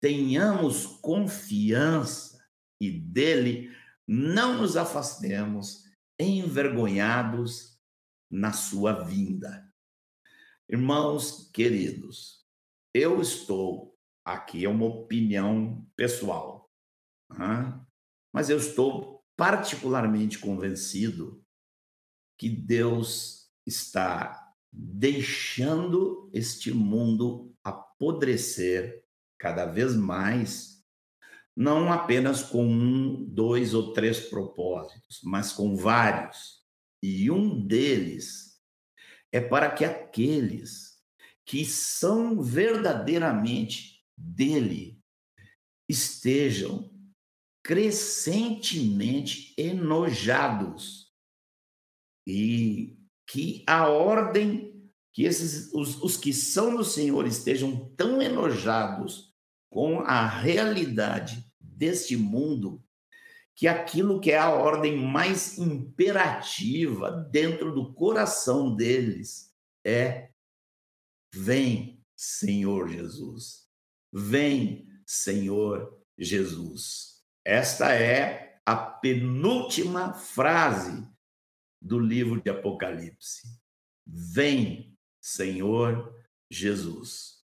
tenhamos confiança e dele não nos afastemos envergonhados na sua vinda. Irmãos queridos, eu estou, aqui é uma opinião pessoal, né? mas eu estou particularmente convencido que Deus está deixando este mundo apodrecer cada vez mais, não apenas com um, dois ou três propósitos, mas com vários. E um deles é para que aqueles que são verdadeiramente dele estejam crescentemente enojados e que a ordem que esses os, os que são do Senhor estejam tão enojados com a realidade deste mundo que aquilo que é a ordem mais imperativa dentro do coração deles é Vem, Senhor Jesus. Vem, Senhor Jesus. Esta é a penúltima frase do livro de Apocalipse. Vem, Senhor Jesus.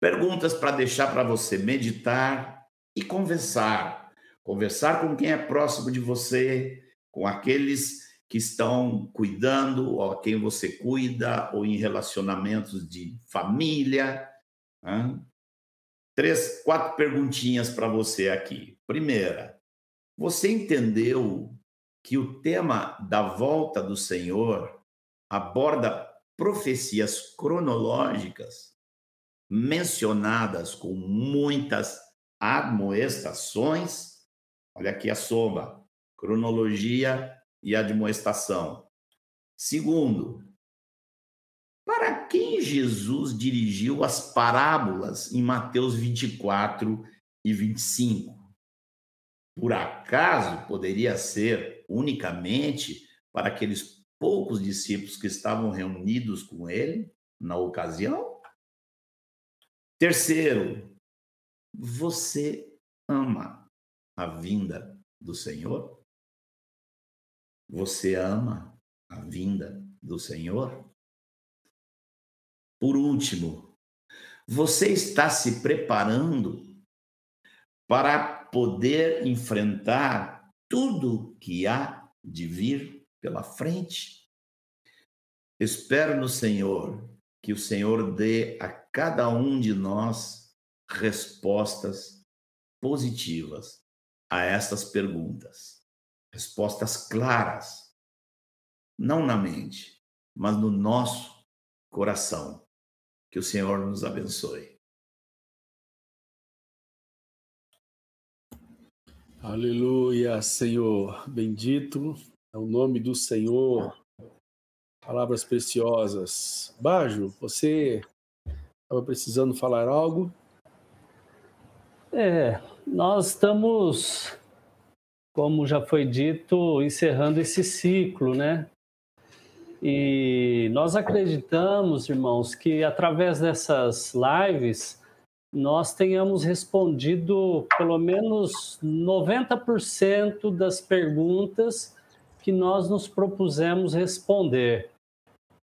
Perguntas para deixar para você meditar e conversar. Conversar com quem é próximo de você, com aqueles que estão cuidando, ou a quem você cuida, ou em relacionamentos de família. Né? Três, quatro perguntinhas para você aqui. Primeira, você entendeu que o tema da volta do Senhor aborda profecias cronológicas mencionadas com muitas admoestações? Olha aqui a soma: cronologia e admoestação. Segundo, para quem Jesus dirigiu as parábolas em Mateus 24 e 25? Por acaso poderia ser unicamente para aqueles poucos discípulos que estavam reunidos com ele na ocasião? Terceiro, você ama a vinda do Senhor? Você ama a vinda do Senhor? Por último, você está se preparando para poder enfrentar tudo que há de vir pela frente? Espero no Senhor que o Senhor dê a cada um de nós respostas positivas a estas perguntas. Respostas claras, não na mente, mas no nosso coração. Que o Senhor nos abençoe. Aleluia, Senhor. Bendito é o nome do Senhor. Palavras preciosas. Bajo, você estava precisando falar algo? É, nós estamos, como já foi dito, encerrando esse ciclo, né? E nós acreditamos, irmãos, que através dessas lives nós tenhamos respondido pelo menos 90% das perguntas que nós nos propusemos responder.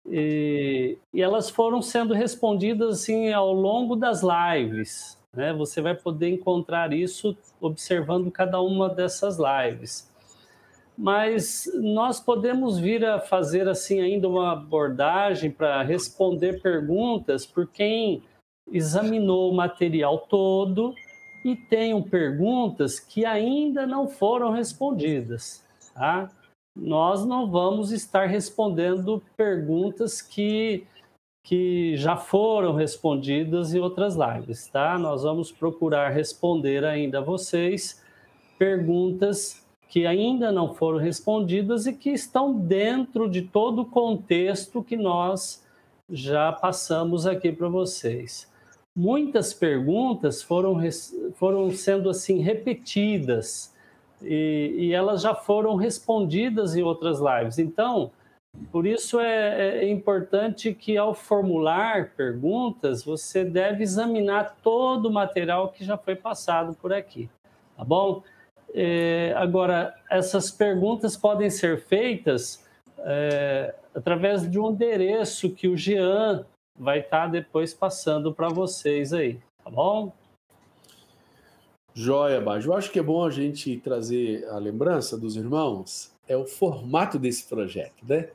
E, e, elas foram sendo respondidas assim ao longo das lives. Né? Você vai poder encontrar isso observando cada uma dessas lives. Mas nós podemos vir a fazer assim ainda uma abordagem para responder perguntas por quem examinou o material todo e tenham perguntas que ainda não foram respondidas. Tá? Nós não vamos estar respondendo perguntas que, que já foram respondidas em outras lives. Tá? Nós vamos procurar responder ainda a vocês perguntas que ainda não foram respondidas e que estão dentro de todo o contexto que nós já passamos aqui para vocês muitas perguntas foram, foram sendo assim repetidas e, e, elas já foram respondidas em outras lives. Então, por isso é, é, importante que ao formular perguntas você deve examinar todo o material que já foi passado por aqui, tá bom? É, agora, essas perguntas podem ser feitas é, através de um endereço que o Jean vai estar tá depois passando para vocês aí, tá bom? Joia, Bajo. Eu acho que é bom a gente trazer a lembrança dos irmãos, é o formato desse projeto, né?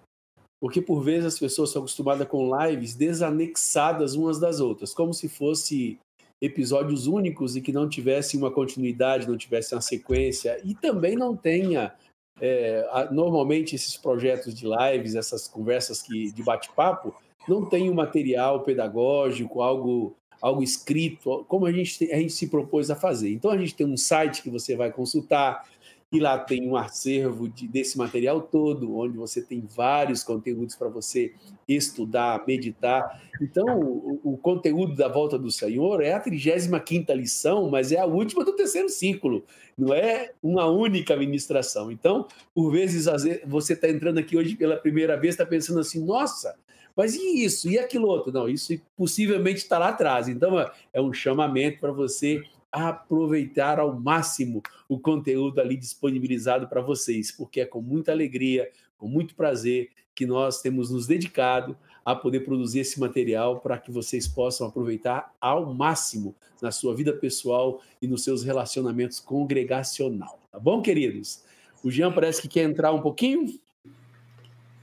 Porque por vezes as pessoas são acostumadas com lives desanexadas umas das outras, como se fosse episódios únicos e que não tivesse uma continuidade, não tivesse uma sequência e também não tenha é, normalmente esses projetos de lives, essas conversas que, de bate-papo, não tem um material pedagógico, algo, algo escrito, como a gente, a gente se propôs a fazer. Então, a gente tem um site que você vai consultar, e lá tem um acervo de, desse material todo, onde você tem vários conteúdos para você estudar, meditar. Então, o, o, conteúdo da Volta do Senhor é a 35 lição, mas é a última do terceiro ciclo, não é uma única ministração. Então, por vezes, você está entrando aqui hoje pela primeira vez, está pensando assim, nossa, mas e isso? E aquilo outro? Não, isso possivelmente está lá atrás. Então, é, é um chamamento para você aproveitar ao máximo o conteúdo ali disponibilizado para vocês, porque é com muita alegria, com muito prazer que nós temos nos dedicado a poder produzir esse material para que vocês possam aproveitar ao máximo na sua vida pessoal e nos seus relacionamentos congregacional. Tá bom, queridos? O Jean parece que quer entrar um pouquinho.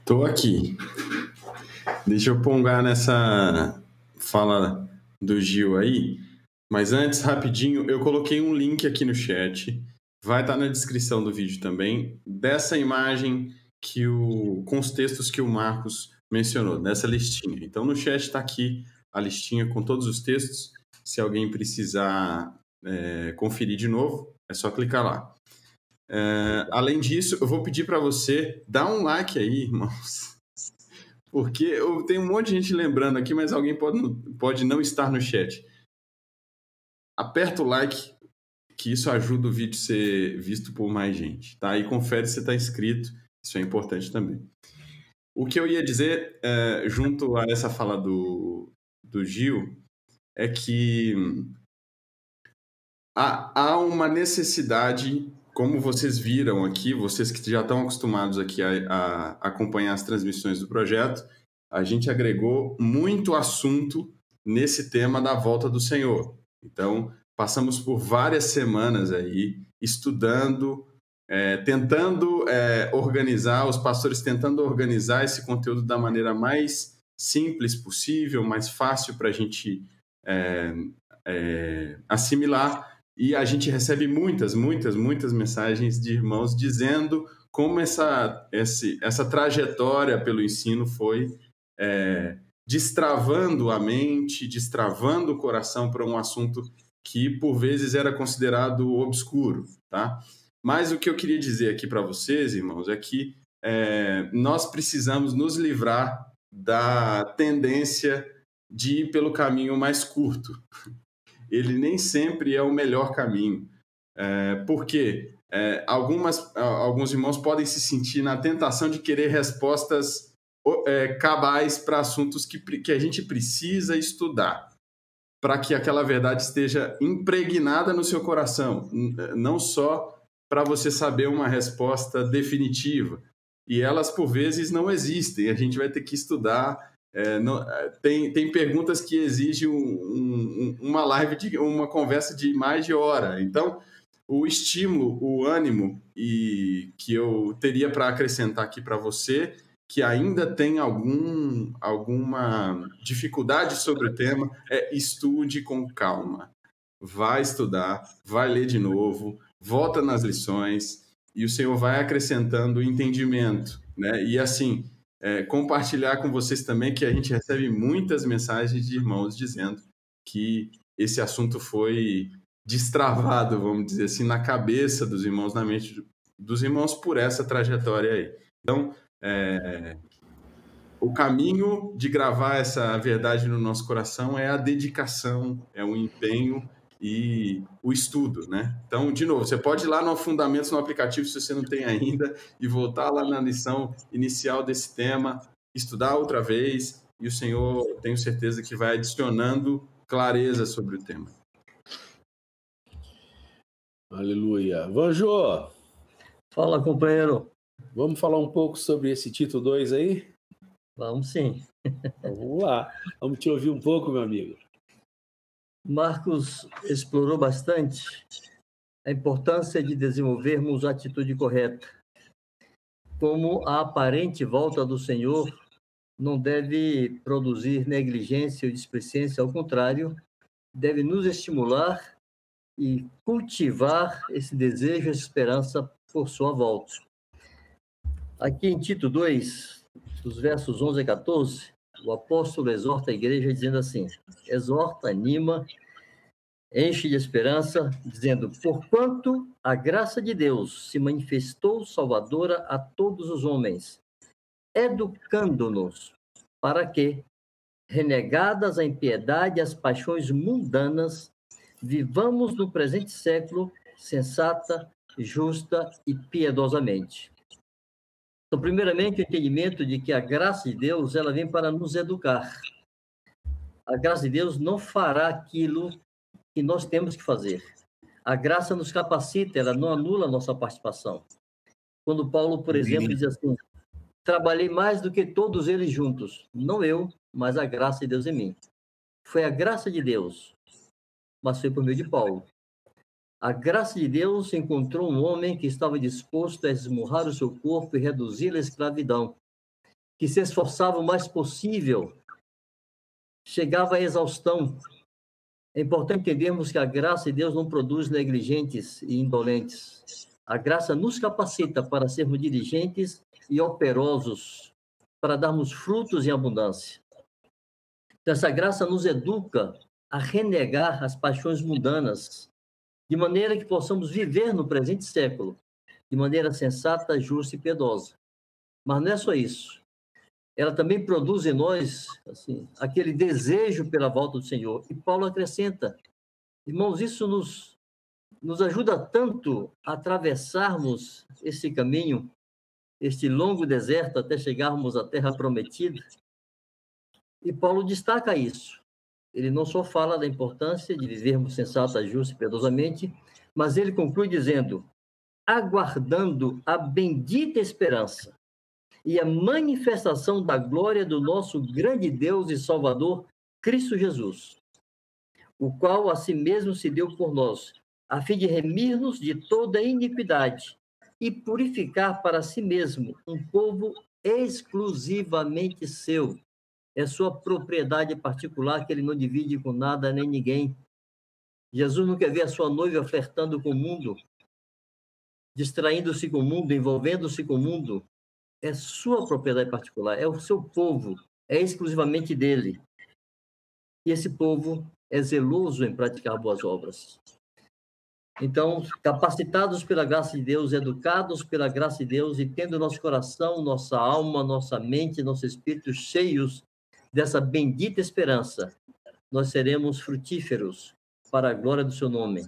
Estou aqui. Deixa eu pongar nessa fala do Gil aí. Mas antes, rapidinho, eu coloquei um link aqui no chat. Vai estar na descrição do vídeo também. Dessa imagem que o, com os textos que o Marcos mencionou, dessa listinha. Então, no chat está aqui a listinha com todos os textos. Se alguém precisar é, conferir de novo, é só clicar lá. É, além disso, eu vou pedir para você dar um like aí, irmãos porque eu tenho um monte de gente lembrando aqui, mas alguém pode, pode não estar no chat. Aperta o like, que isso ajuda o vídeo a ser visto por mais gente, tá? E confere se está inscrito, isso é importante também. O que eu ia dizer, é, junto a essa fala do, do Gil, é que há, há uma necessidade como vocês viram aqui, vocês que já estão acostumados aqui a, a, acompanhar as transmissões do projeto, a gente agregou muito assunto nesse tema da volta do Senhor. Então, passamos por várias semanas aí estudando, é, tentando é, organizar, os pastores tentando organizar esse conteúdo da maneira mais simples possível, mais fácil para a gente é, é, assimilar e a gente recebe muitas, muitas, muitas mensagens de irmãos dizendo como essa, esse, essa trajetória pelo ensino foi é, destravando a mente, destravando o coração para um assunto que por vezes era considerado obscuro, tá? Mas o que eu queria dizer aqui para vocês, irmãos, é que é, nós precisamos nos livrar da tendência de ir pelo caminho mais curto. Ele nem sempre é o melhor caminho. É, porque é, algumas, alguns irmãos podem se sentir na tentação de querer respostas é, cabais para assuntos que, que a gente precisa estudar, para que aquela verdade esteja impregnada no seu coração, não só para você saber uma resposta definitiva. E elas, por vezes, não existem, a gente vai ter que estudar. É, não, é, tem, tem perguntas que exigem um, um, uma live, de, uma conversa de mais de hora. Então, o estímulo, o ânimo e que eu teria para acrescentar aqui para você, que ainda tem algum, alguma dificuldade sobre o tema, é estude com calma. Vai estudar, vai ler de novo, volta nas lições e o Senhor vai acrescentando entendimento, né? E assim, é, compartilhar com vocês também que a gente recebe muitas mensagens de irmãos dizendo que esse assunto foi destravado, vamos dizer assim, na cabeça dos irmãos, na mente dos irmãos por essa trajetória aí. Então, é, o caminho de gravar essa verdade no nosso coração é a dedicação, é o empenho e o estudo, né? Então, de novo, você pode ir lá no Fundamentos no aplicativo se você não tem ainda e voltar lá na lição inicial desse tema, estudar outra vez e o Senhor, tenho certeza que vai adicionando clareza sobre o tema. Aleluia. Vanjo! Fala, companheiro. Vamos falar um pouco sobre esse Tito 2 aí? Vamos sim. Vamos lá. Vamos te ouvir um pouco, meu amigo. Marcos explorou bastante a importância de desenvolvermos a atitude correta. Como a aparente volta do Senhor não deve produzir negligência ou displicência, ao contrário, deve nos estimular e cultivar esse desejo, essa esperança por sua volta. Aqui em Tito 2, dos versos 11 a 14, o apóstolo exorta a igreja dizendo assim: exorta, anima, enche de esperança, dizendo: Porquanto a graça de Deus se manifestou salvadora a todos os homens, educando-nos para que, renegadas a impiedade e as paixões mundanas, vivamos no presente século sensata, justa e piedosamente. Então, primeiramente, o entendimento de que a graça de Deus ela vem para nos educar. A graça de Deus não fará aquilo que nós temos que fazer. A graça nos capacita, ela não anula a nossa participação. Quando Paulo, por exemplo, diz assim: Trabalhei mais do que todos eles juntos, não eu, mas a graça de Deus em mim. Foi a graça de Deus mas foi por meio de Paulo. A graça de Deus encontrou um homem que estava disposto a esmurrar o seu corpo e reduzir a escravidão, que se esforçava o mais possível, chegava à exaustão. É importante entendermos que a graça de Deus não produz negligentes e indolentes. A graça nos capacita para sermos diligentes e operosos, para darmos frutos em abundância. Então, essa graça nos educa a renegar as paixões mundanas, de maneira que possamos viver no presente século de maneira sensata, justa e piedosa. Mas não é só isso. Ela também produz em nós assim, aquele desejo pela volta do Senhor. E Paulo acrescenta: irmãos, isso nos, nos ajuda tanto a atravessarmos esse caminho, este longo deserto, até chegarmos à terra prometida. E Paulo destaca isso ele não só fala da importância de vivermos sensata, justa e piedosamente, mas ele conclui dizendo: aguardando a bendita esperança e a manifestação da glória do nosso grande Deus e Salvador, Cristo Jesus, o qual a si mesmo se deu por nós, a fim de remir-nos de toda iniquidade e purificar para si mesmo um povo exclusivamente seu, é sua propriedade particular que ele não divide com nada nem ninguém. Jesus não quer ver a sua noiva flertando com o mundo, distraindo-se com o mundo, envolvendo-se com o mundo. É sua propriedade particular, é o seu povo, é exclusivamente dele. E esse povo é zeloso em praticar boas obras. Então, capacitados pela graça de Deus, educados pela graça de Deus e tendo nosso coração, nossa alma, nossa mente, nosso espírito cheios dessa bendita esperança, nós seremos frutíferos para a glória do seu nome,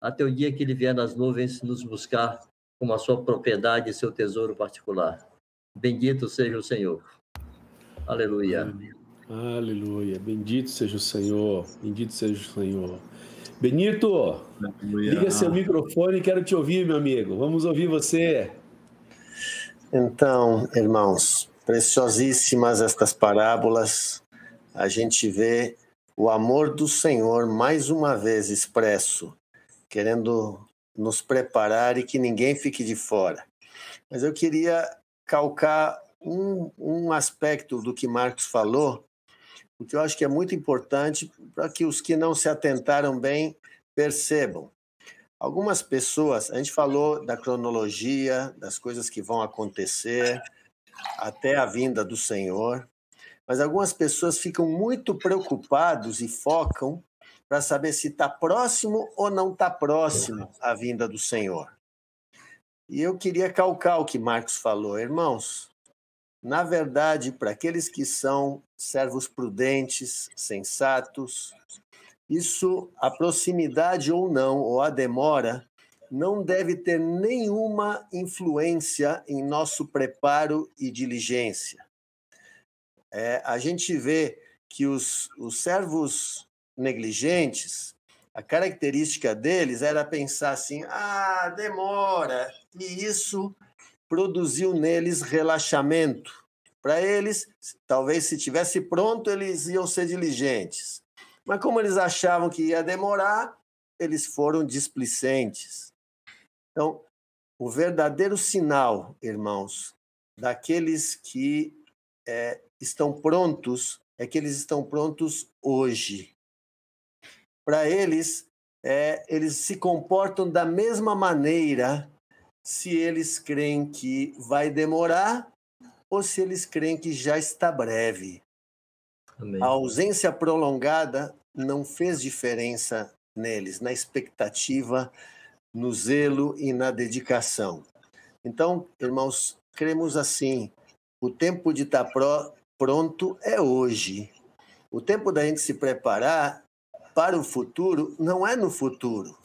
até o dia que ele vier nas nuvens nos buscar como a sua propriedade e seu tesouro particular. Bendito seja o Senhor. Aleluia. Aleluia. Bendito seja o Senhor. Bendito seja o Senhor. Benito, liga seu microfone, quero te ouvir, meu amigo. Vamos ouvir você. Então, irmãos, preciosíssimas estas parábolas. A gente vê o amor do Senhor mais uma vez expresso, querendo nos preparar e que ninguém fique de fora. Mas eu queria calcar um, um aspecto do que Marcos falou, porque eu acho que é muito importante para que os que não se atentaram bem percebam. Algumas pessoas, a gente falou da cronologia, das coisas que vão acontecer até a vinda do Senhor, mas algumas pessoas ficam muito preocupados e focam para saber se está próximo ou não está próximo a vinda do Senhor. E eu queria calcar o que Marcos falou, irmãos. Na verdade, para aqueles que são servos prudentes, sensatos, isso, a proximidade ou não, ou a demora, não deve ter nenhuma influência em nosso preparo e diligência. É, a gente vê que os, os servos negligentes, a característica deles era pensar assim: ah, demora, e isso produziu neles relaxamento. Para eles, talvez se tivesse pronto, eles iam ser diligentes. Mas como eles achavam que ia demorar, eles foram displicentes. Então, o verdadeiro sinal, irmãos, daqueles que é, estão prontos é que eles estão prontos hoje. Para eles, é, eles se comportam da mesma maneira se eles creem que vai demorar ou se eles creem que já está breve. Amém. A ausência prolongada não fez diferença neles, na expectativa, no zelo e na dedicação. Então, irmãos, cremos assim: o tempo de estar pronto é hoje. O tempo da gente se preparar para o futuro não é no futuro.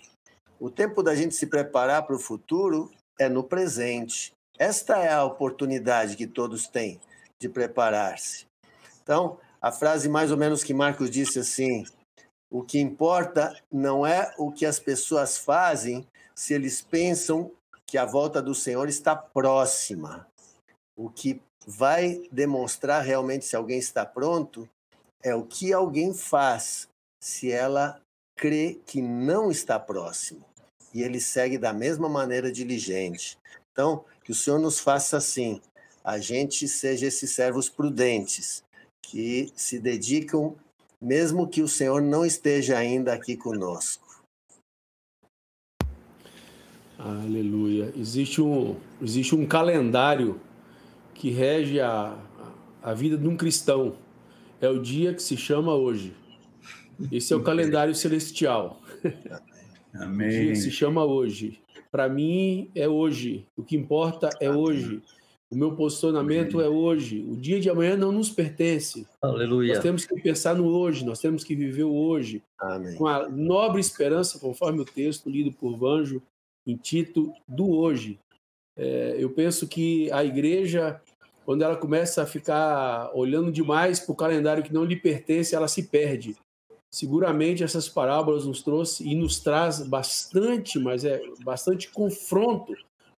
O tempo da gente se preparar para o futuro é no presente. Esta é a oportunidade que todos têm de preparar-se. Então, a frase mais ou menos que Marcos disse assim: o que importa não é o que as pessoas fazem se eles pensam que a volta do Senhor está próxima. O que vai demonstrar realmente se alguém está pronto é o que alguém faz se ela crê que não está próximo e ele segue da mesma maneira diligente. Então, que o Senhor nos faça assim, a gente seja esses servos prudentes, que se dedicam, mesmo que o Senhor não esteja ainda aqui conosco. Aleluia. Existe um, existe um calendário que rege a, a vida de um cristão. É o dia que se chama hoje. Esse é o calendário celestial. Amém. se chama hoje. Para mim é hoje. O que importa é hoje. O meu posicionamento Amém. é hoje. O dia de amanhã não nos pertence. Aleluia. Nós temos que pensar no hoje, nós temos que viver o hoje. Amém. Com a nobre esperança, conforme o texto lido por Vanjo em Tito, do hoje. É, eu penso que a igreja, quando ela começa a ficar olhando demais para o calendário que não lhe pertence, ela se perde seguramente essas parábolas nos trouxe e nos traz bastante, mas é bastante confronto,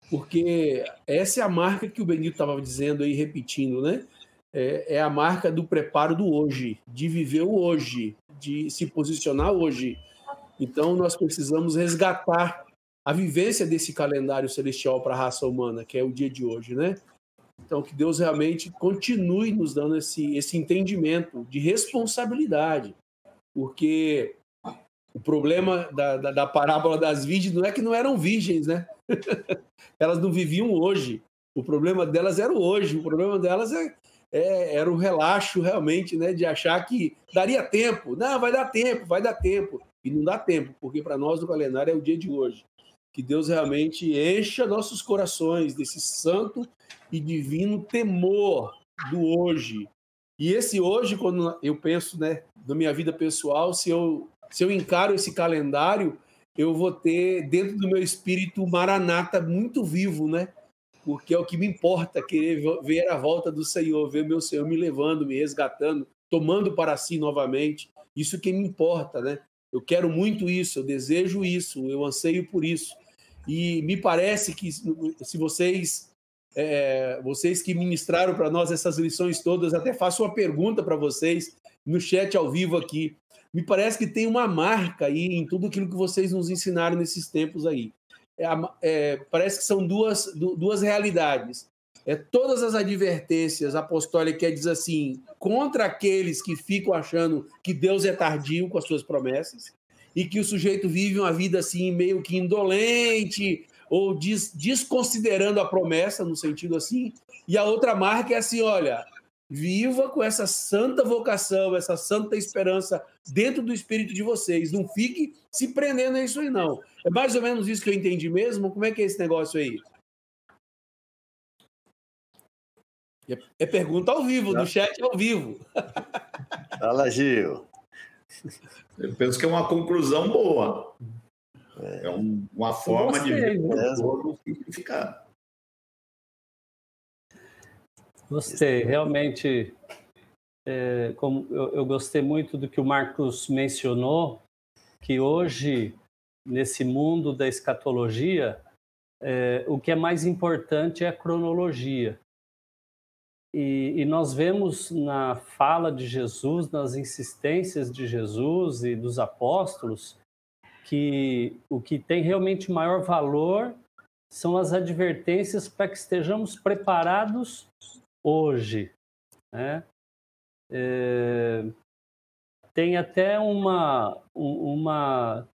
porque essa é a marca que o Benito estava dizendo aí, repetindo, né? É, é, a marca do preparo do hoje, de viver o hoje, de se posicionar hoje. Então, nós precisamos resgatar a vivência desse calendário celestial para a raça humana, que é o dia de hoje, né? Então, que Deus realmente continue nos dando esse, esse entendimento de responsabilidade, porque O problema da, da, da parábola das virgens não é que não eram virgens, né? Elas não viviam hoje. O problema delas era o hoje. O problema delas é, é, era o relaxo realmente, né? De achar que daria tempo. Não, vai dar tempo, vai dar tempo. E não dá tempo, porque para nós o calendário é o dia de hoje. Que Deus realmente encha nossos corações desse santo e divino temor do hoje. E esse hoje, quando eu penso, né, na minha vida pessoal, se eu se eu encaro esse calendário, eu vou ter dentro do meu espírito Maranata muito vivo, né? Porque é o que me importa, querer ver a volta do Senhor, ver meu Senhor me levando, me resgatando, tomando para si novamente. Isso que me importa, né? Eu quero muito isso, eu desejo isso, eu anseio por isso. E me parece que se vocês é, vocês que ministraram para nós essas lições todas, até faço uma pergunta para vocês no chat ao vivo aqui me parece que tem uma marca aí em tudo aquilo que vocês nos ensinaram nesses tempos aí. É, é, parece que são duas, duas realidades. É todas as advertências apostólicas diz assim, contra aqueles que ficam achando que Deus é tardio com as suas promessas e que o sujeito vive uma vida assim meio que indolente ou des, desconsiderando a promessa no sentido assim. E a outra marca é assim, olha, Viva com essa santa vocação, essa santa esperança dentro do espírito de vocês. Não fique se prendendo a isso aí, não. É mais ou menos isso que eu entendi mesmo. Como é que é esse negócio aí? É, é pergunta ao vivo, no chat ao vivo. Fala, Gil. Eu penso que é uma conclusão boa. É, é um, uma forma Gostei, de ver o significado. Gostei, realmente, é, como eu, eu, gostei muito do que o Marcos mencionou, que hoje, nesse mundo da escatologia, é, o que é mais importante é a cronologia. E, e, nós vemos na fala de Jesus, nas insistências de Jesus e dos apóstolos, que o que tem realmente maior valor são as advertências para que estejamos preparados hoje. Né? É, tem até uma, uma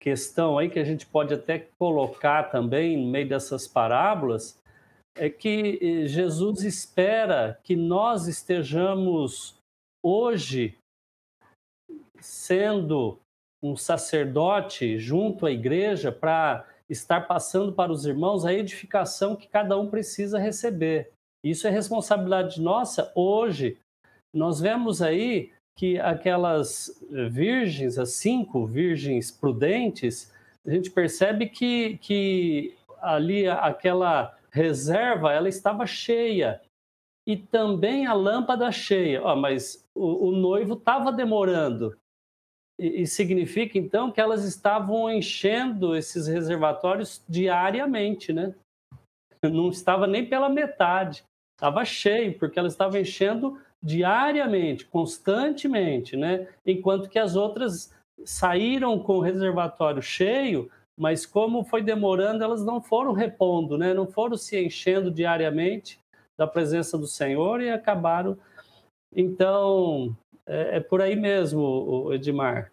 questão aí que a gente pode até colocar também no meio dessas parábolas, é que eh, Jesus espera que nós estejamos hoje sendo um sacerdote junto à igreja para estar passando para os irmãos a edificação que cada um precisa receber. Isso é responsabilidade nossa hoje. Nós vemos aí que aquelas virgens, as cinco virgens prudentes, a gente percebe que, que ali aquela reserva ela estava cheia e também a lâmpada cheia. Oh, mas o, o noivo estava demorando. E, e significa então que elas estavam enchendo esses reservatórios diariamente, né? Não estava nem pela metade. Estava cheio, porque ela estava enchendo diariamente, constantemente, né? Enquanto que as outras saíram com o reservatório cheio, mas como foi demorando, elas não foram repondo, né? Não foram se enchendo diariamente da presença do Senhor e acabaram. Então, é, é por aí mesmo, Edmar.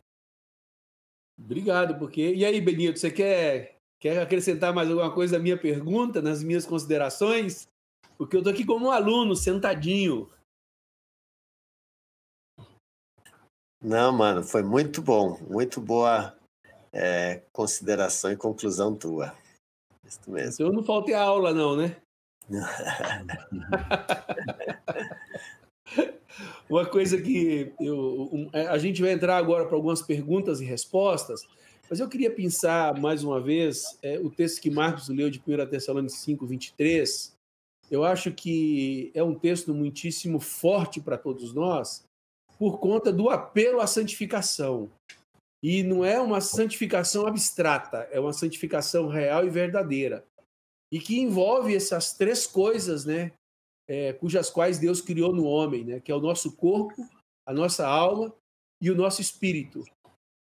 Obrigado, porque. E aí, Benito, você quer, quer acrescentar mais alguma coisa à minha pergunta, nas minhas considerações? Porque eu tô aqui como um aluno, sentadinho. Não, mano, foi muito bom. Muito boa é, consideração e conclusão tua. Isso mesmo. Eu não faltei a aula, não, né? Uma coisa que eu, é, a gente vai entrar agora para algumas perguntas e respostas, mas eu queria pensar mais uma vez é, o texto que Marcos leu de 1 Tessalonicenses 5, 23, eu acho que é um texto muitíssimo forte para todos nós, por conta do apelo à santificação. E não é uma santificação abstrata, é uma santificação real e verdadeira. E que envolve essas três coisas, né? É, cujas quais Deus criou no homem, né? Que é o nosso corpo, a nossa alma e o nosso espírito.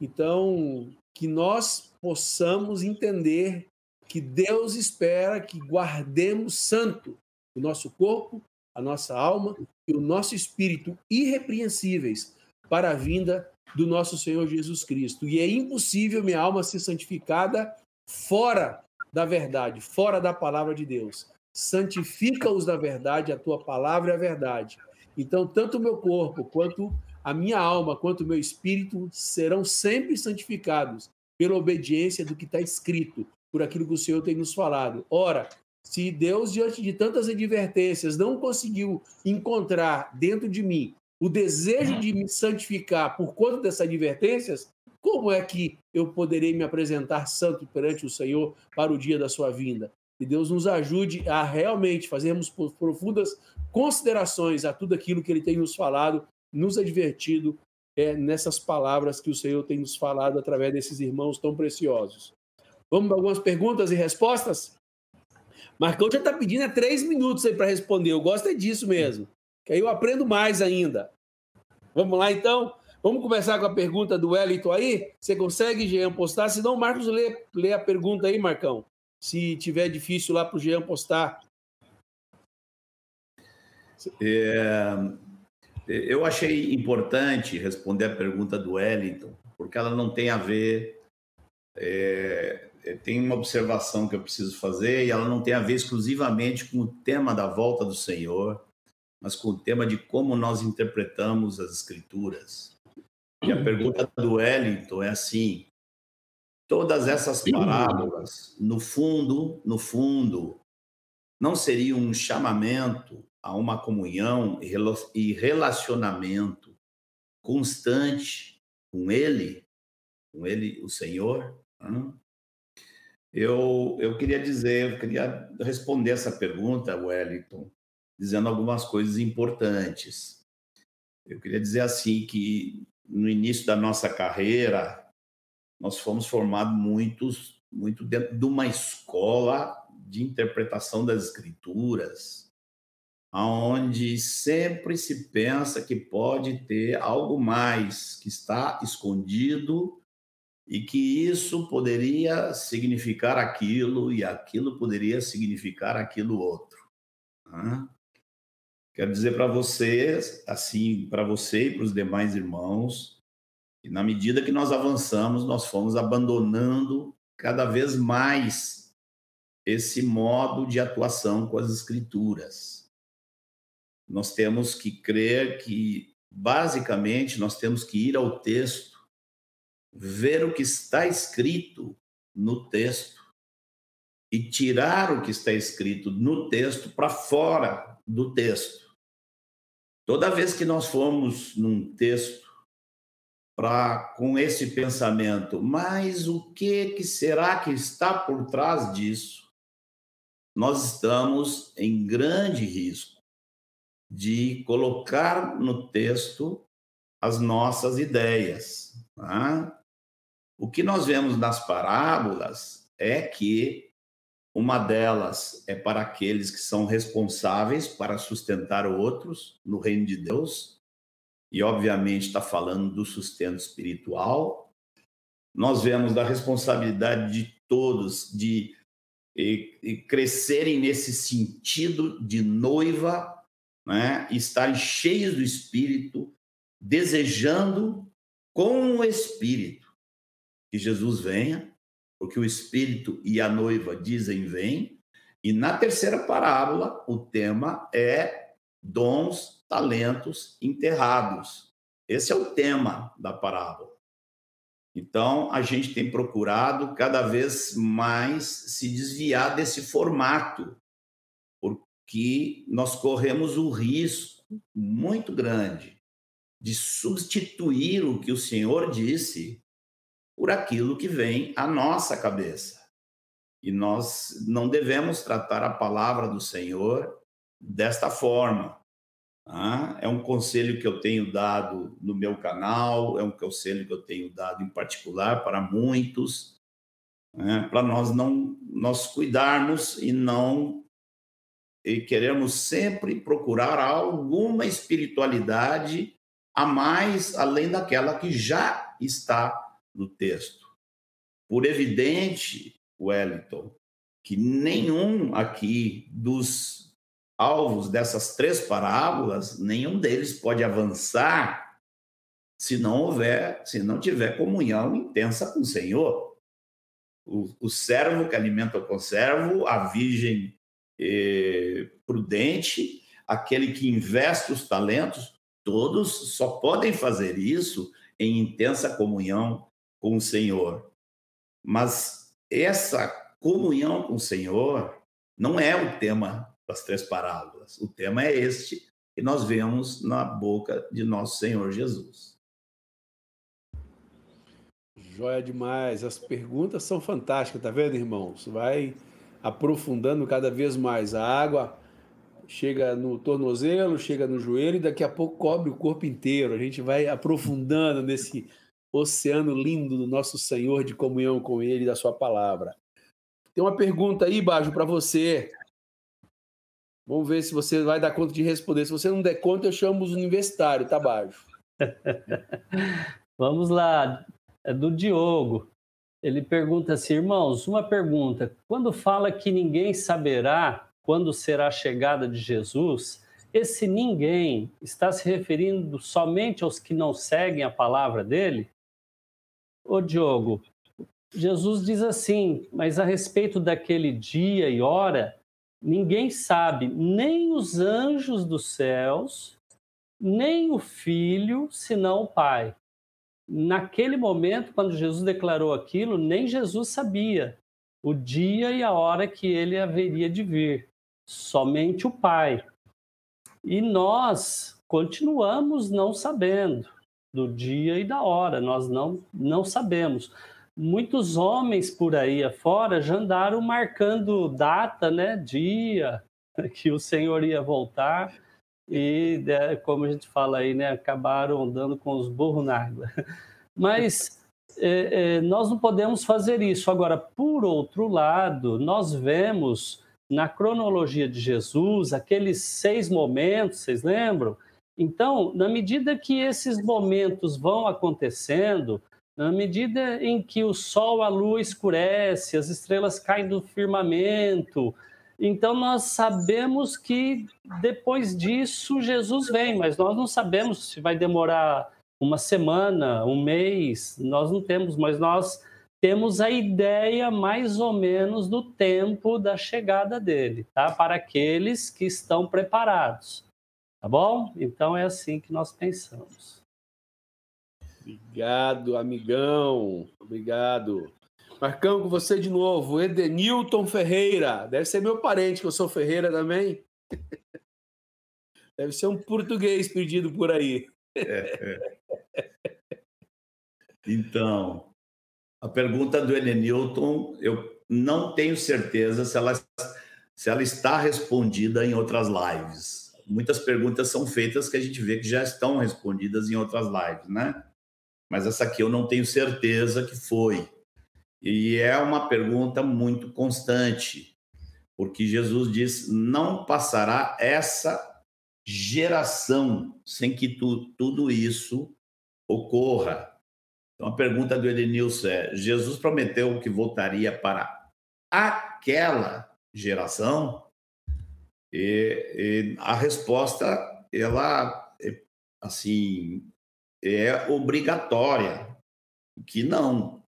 Então, que nós possamos entender que Deus espera que guardemos santo o nosso corpo, a nossa alma e o nosso espírito irrepreensíveis para a vinda do nosso Senhor Jesus Cristo. E é impossível minha alma ser santificada fora da verdade, fora da palavra de Deus. Santifica-os da verdade, a tua palavra é a verdade. Então, tanto o meu corpo, quanto a minha alma, quanto o meu espírito serão sempre santificados pela obediência do que está escrito, por aquilo que o Senhor tem nos falado. Ora, se Deus, diante de tantas advertências, não conseguiu encontrar dentro de mim o desejo de me santificar por conta dessas advertências, como é que eu poderei me apresentar santo perante o Senhor para o dia da sua vinda? Que Deus nos ajude a realmente fazermos profundas considerações a tudo aquilo que Ele tem nos falado, nos advertido é, nessas palavras que o Senhor tem nos falado através desses irmãos tão preciosos. Vamos para algumas perguntas e respostas? Marcão já está pedindo é três minutos aí para responder. Eu gosto é disso mesmo. Que aí eu aprendo mais ainda. Vamos lá, então? Vamos começar com a pergunta do Wellington aí? Você consegue, Jean, postar? Se não, Marcos lê, lê a pergunta aí, Marcão. Se tiver difícil lá para o Jean postar. É, eu achei importante responder a pergunta do Wellington, porque ela não tem a ver é, é, tem uma observação que eu preciso fazer e ela não tem a ver exclusivamente com o tema da volta do Senhor, mas com o tema de como nós interpretamos as Escrituras. E a pergunta do Wellington é assim: todas essas parábolas, no fundo, no fundo, não seria um chamamento a uma comunhão e relacionamento constante com Ele, com Ele, o Senhor? Eu, eu queria dizer, eu queria responder essa pergunta, Wellington, dizendo algumas coisas importantes. Eu queria dizer assim que no início da nossa carreira nós fomos formados muitos muito dentro de uma escola de interpretação das escrituras, aonde sempre se pensa que pode ter algo mais que está escondido e que isso poderia significar aquilo e aquilo poderia significar aquilo outro. Né? Quero dizer para vocês, assim, para você e para os demais irmãos, que na medida que nós avançamos, nós fomos abandonando cada vez mais esse modo de atuação com as escrituras. Nós temos que crer que, basicamente, nós temos que ir ao texto ver o que está escrito no texto e tirar o que está escrito no texto para fora do texto. Toda vez que nós formos num texto para com esse pensamento, mas o que que será que está por trás disso? Nós estamos em grande risco de colocar no texto as nossas ideias. Tá? O que nós vemos nas parábolas é que uma delas é para aqueles que são responsáveis para sustentar outros no reino de Deus, e obviamente está falando do sustento espiritual. Nós vemos da responsabilidade de todos de crescerem nesse sentido de noiva, né? estarem cheios do espírito, desejando com o espírito que Jesus venha, porque o Espírito e a noiva dizem vem. E na terceira parábola, o tema é dons, talentos enterrados. Esse é o tema da parábola. Então, a gente tem procurado cada vez mais se desviar desse formato, porque nós corremos o risco muito grande de substituir o que o Senhor disse por aquilo que vem à nossa cabeça. E nós não devemos tratar a palavra do Senhor desta forma. Tá? É um conselho que eu tenho dado no meu canal, é um conselho que eu tenho dado em particular para muitos, né? para nós não nós cuidarmos e não e queremos sempre procurar alguma espiritualidade a mais além daquela que já está no texto. Por evidente, Wellington, que nenhum aqui dos alvos dessas três parábolas, nenhum deles pode avançar se não houver, se não tiver comunhão intensa com o Senhor. O, o servo que alimenta o conservo, a virgem eh, prudente, aquele que investe os talentos, todos só podem fazer isso em intensa comunhão com o Senhor. Mas essa comunhão com o Senhor não é o tema das três parábolas. O tema é este que nós vemos na boca de nosso Senhor Jesus. Joia demais. As perguntas são fantásticas, tá vendo, irmãos? Vai aprofundando cada vez mais. A água chega no tornozelo, chega no joelho e daqui a pouco cobre o corpo inteiro. A gente vai aprofundando nesse oceano lindo do nosso Senhor de comunhão com Ele e da Sua palavra. Tem uma pergunta aí, Bajo, para você. Vamos ver se você vai dar conta de responder. Se você não der conta, eu chamo os universitários, tá, Bajo? Vamos lá. É do Diogo. Ele pergunta assim, irmãos, uma pergunta. Quando fala que ninguém saberá quando será a chegada de Jesus, esse ninguém está se referindo somente aos que não seguem a palavra dele? Ô Diogo, Jesus diz assim, mas a respeito daquele dia e hora, ninguém sabe, nem os anjos dos céus, nem o filho, senão o Pai. Naquele momento, quando Jesus declarou aquilo, nem Jesus sabia o dia e a hora que ele haveria de vir somente o Pai. E nós continuamos não sabendo do dia e da hora, nós não, não sabemos. Muitos homens por aí afora já andaram marcando data, né, dia que o Senhor ia voltar e, né, como a gente fala aí, né, acabaram andando com os burros na água. Mas é, é, nós não podemos fazer isso. Agora, por outro lado, nós vemos na cronologia de Jesus, aqueles seis momentos, vocês lembram? Então, na medida que esses momentos vão acontecendo, na medida em que o sol, a lua escurece, as estrelas caem do firmamento, então nós sabemos que depois disso Jesus vem, mas nós não sabemos se vai demorar uma semana, um mês, nós não temos, mas nós temos a ideia mais ou menos do tempo da chegada dele, tá? Para aqueles que estão preparados. Tá bom? Então é assim que nós pensamos. Obrigado, amigão. Obrigado. Marcão, com você de novo. Edenilton Ferreira. Deve ser meu parente, que eu sou Ferreira também. Deve ser um português perdido por aí. É, é. Então, a pergunta do Newton, eu não tenho certeza se ela, se ela está respondida em outras lives. Muitas perguntas são feitas que a gente vê que já estão respondidas em outras lives, né? Mas essa aqui eu não tenho certeza que foi. E é uma pergunta muito constante, porque Jesus diz: não passará essa geração sem que tu, tudo isso ocorra. Então, a pergunta do Edenilson é: Jesus prometeu que voltaria para aquela geração? E, e a resposta, ela, é, assim, é obrigatória, que não,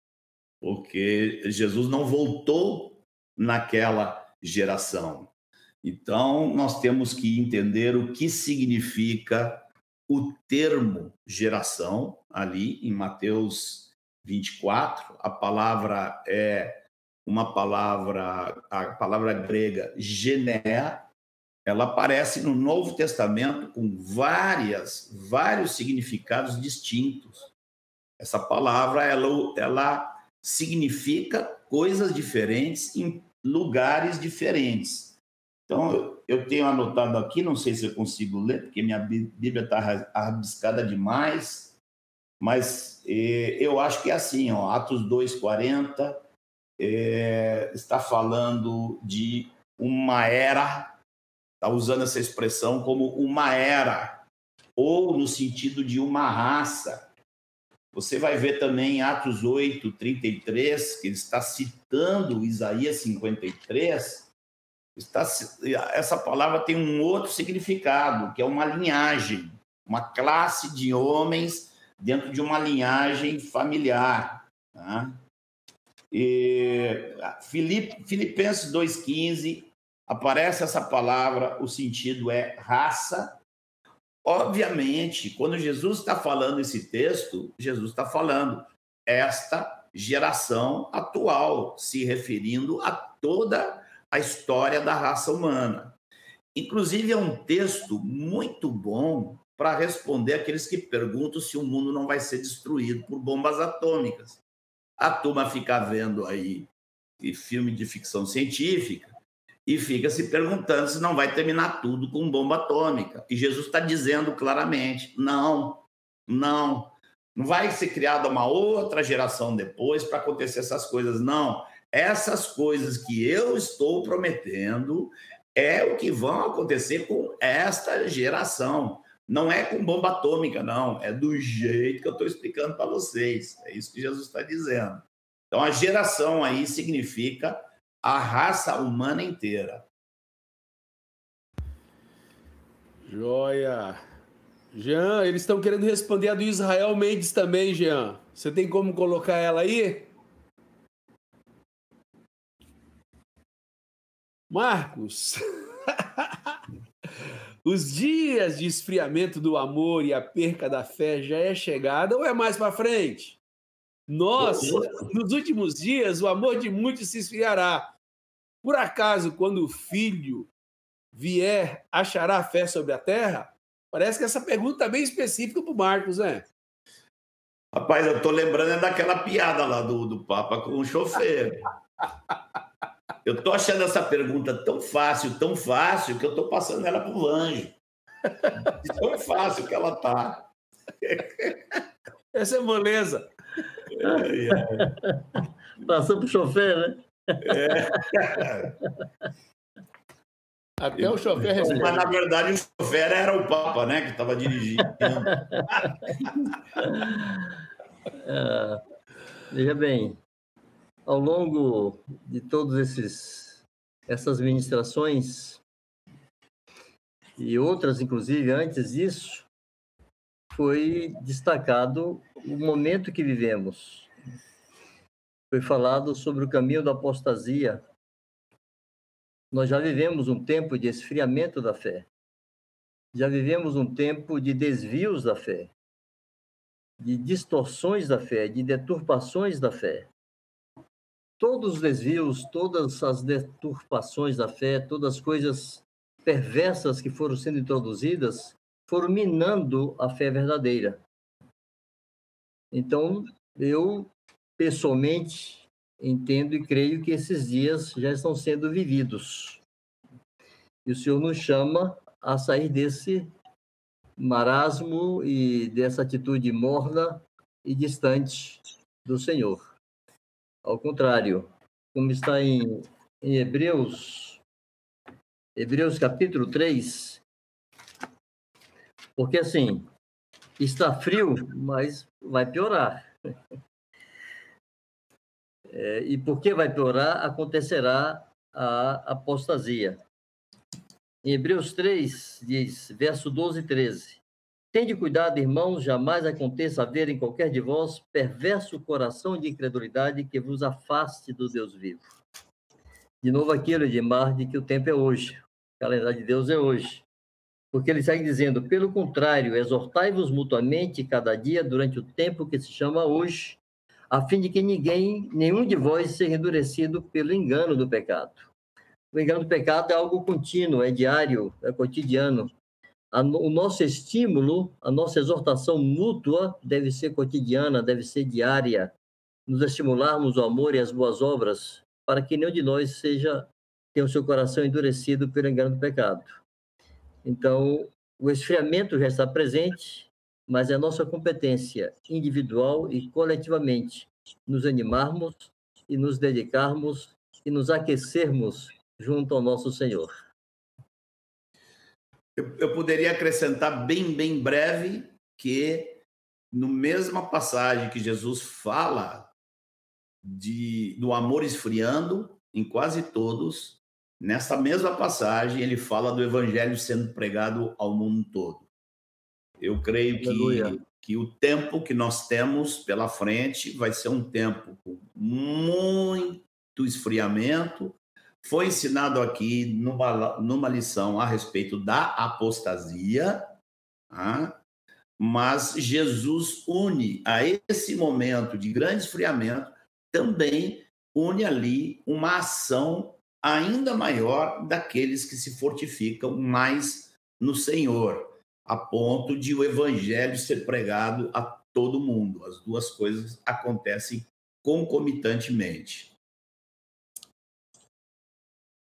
porque Jesus não voltou naquela geração. Então, nós temos que entender o que significa o termo geração, ali em Mateus 24, a palavra é uma palavra, a palavra grega gené, ela aparece no Novo Testamento com várias, vários significados distintos. Essa palavra, ela, ela significa coisas diferentes em lugares diferentes. Então, eu tenho anotado aqui, não sei se eu consigo ler, porque minha Bíblia está rabiscada demais, mas eh, eu acho que é assim, ó, Atos 2,40 eh, está falando de uma era, está usando essa expressão como uma era, ou no sentido de uma raça. Você vai ver também em Atos 8, 33, que ele está citando Isaías 53, está, essa palavra tem um outro significado, que é uma linhagem, uma classe de homens dentro de uma linhagem familiar. Tá? E, Filip, Filipenses 2,15 aparece essa palavra, o sentido é raça. Obviamente, quando Jesus está falando esse texto, Jesus está falando esta geração atual, se referindo a toda a história da raça humana. Inclusive, é um texto muito bom para responder aqueles que perguntam se o mundo não vai ser destruído por bombas atômicas. A turma fica vendo aí filme de ficção científica e fica se perguntando se não vai terminar tudo com bomba atômica. E Jesus está dizendo claramente: não, não, não vai ser criada uma outra geração depois para acontecer essas coisas, não. Essas coisas que eu estou prometendo é o que vão acontecer com esta geração. Não é com bomba atômica, não. É do jeito que eu estou explicando para vocês. É isso que Jesus está dizendo. Então, a geração aí significa a raça humana inteira. Joia. Jean, eles estão querendo responder a do Israel Mendes também, Jean. Você tem como colocar ela aí? Marcos. Os dias de esfriamento do amor e a perca da fé já é chegada ou é mais para frente? Nossa, nos últimos dias o amor de muitos se esfriará. Por acaso, quando o filho vier, achará fé sobre a terra? Parece que essa pergunta é bem específica para o Marcos, né? Rapaz, eu tô lembrando é daquela piada lá do, do Papa com o chofer. Eu tô achando essa pergunta tão fácil, tão fácil, que eu tô passando ela pro anjo. tão fácil que ela tá. Essa é moleza. É, é. Passou pro chofer, né? É. Até o chofer responde. Mas, na verdade, o chofer era o Papa, né? Que estava dirigindo. é, veja bem, ao longo de todos esses essas ministrações e outras inclusive antes disso foi destacado o momento que vivemos foi falado sobre o caminho da apostasia. Nós já vivemos um tempo de esfriamento da fé. Já vivemos um tempo de desvios da fé de distorções da fé de deturpações da fé. Todos os desvios, todas as deturpações da fé, todas as coisas perversas que foram sendo introduzidas, foram minando a fé verdadeira. Então, eu pessoalmente entendo e creio que esses dias já estão sendo vividos. E o Senhor nos chama a sair desse marasmo e dessa atitude morna e distante do Senhor. Ao contrário, como está em, em Hebreus, Hebreus capítulo 3, porque assim, está frio, mas vai piorar. É, e porque vai piorar, acontecerá a apostasia. Em Hebreus 3, diz, verso 12 e 13: Tende cuidado, irmãos, jamais aconteça haver em qualquer de vós perverso coração de incredulidade que vos afaste do Deus vivo. De novo aquilo, Edmar, de que o tempo é hoje, o calendário de Deus é hoje. Porque ele segue dizendo, pelo contrário, exortai-vos mutuamente cada dia durante o tempo que se chama hoje, a fim de que ninguém, nenhum de vós seja endurecido pelo engano do pecado. O engano do pecado é algo contínuo, é diário, é cotidiano o nosso estímulo, a nossa exortação mútua deve ser cotidiana, deve ser diária, nos estimularmos o amor e as boas obras, para que nenhum de nós seja tenha o seu coração endurecido pelo engano do pecado. Então, o esfriamento já está presente, mas é nossa competência individual e coletivamente nos animarmos e nos dedicarmos e nos aquecermos junto ao nosso Senhor. Eu, eu poderia acrescentar bem, bem breve que no mesma passagem que Jesus fala de, do amor esfriando, em quase todos, nessa mesma passagem ele fala do evangelho sendo pregado ao mundo todo. Eu creio que que o tempo que nós temos pela frente vai ser um tempo com muito esfriamento. Foi ensinado aqui numa, numa lição a respeito da apostasia, tá? mas Jesus une a esse momento de grande esfriamento também une ali uma ação ainda maior daqueles que se fortificam mais no Senhor a ponto de o evangelho ser pregado a todo mundo. As duas coisas acontecem concomitantemente.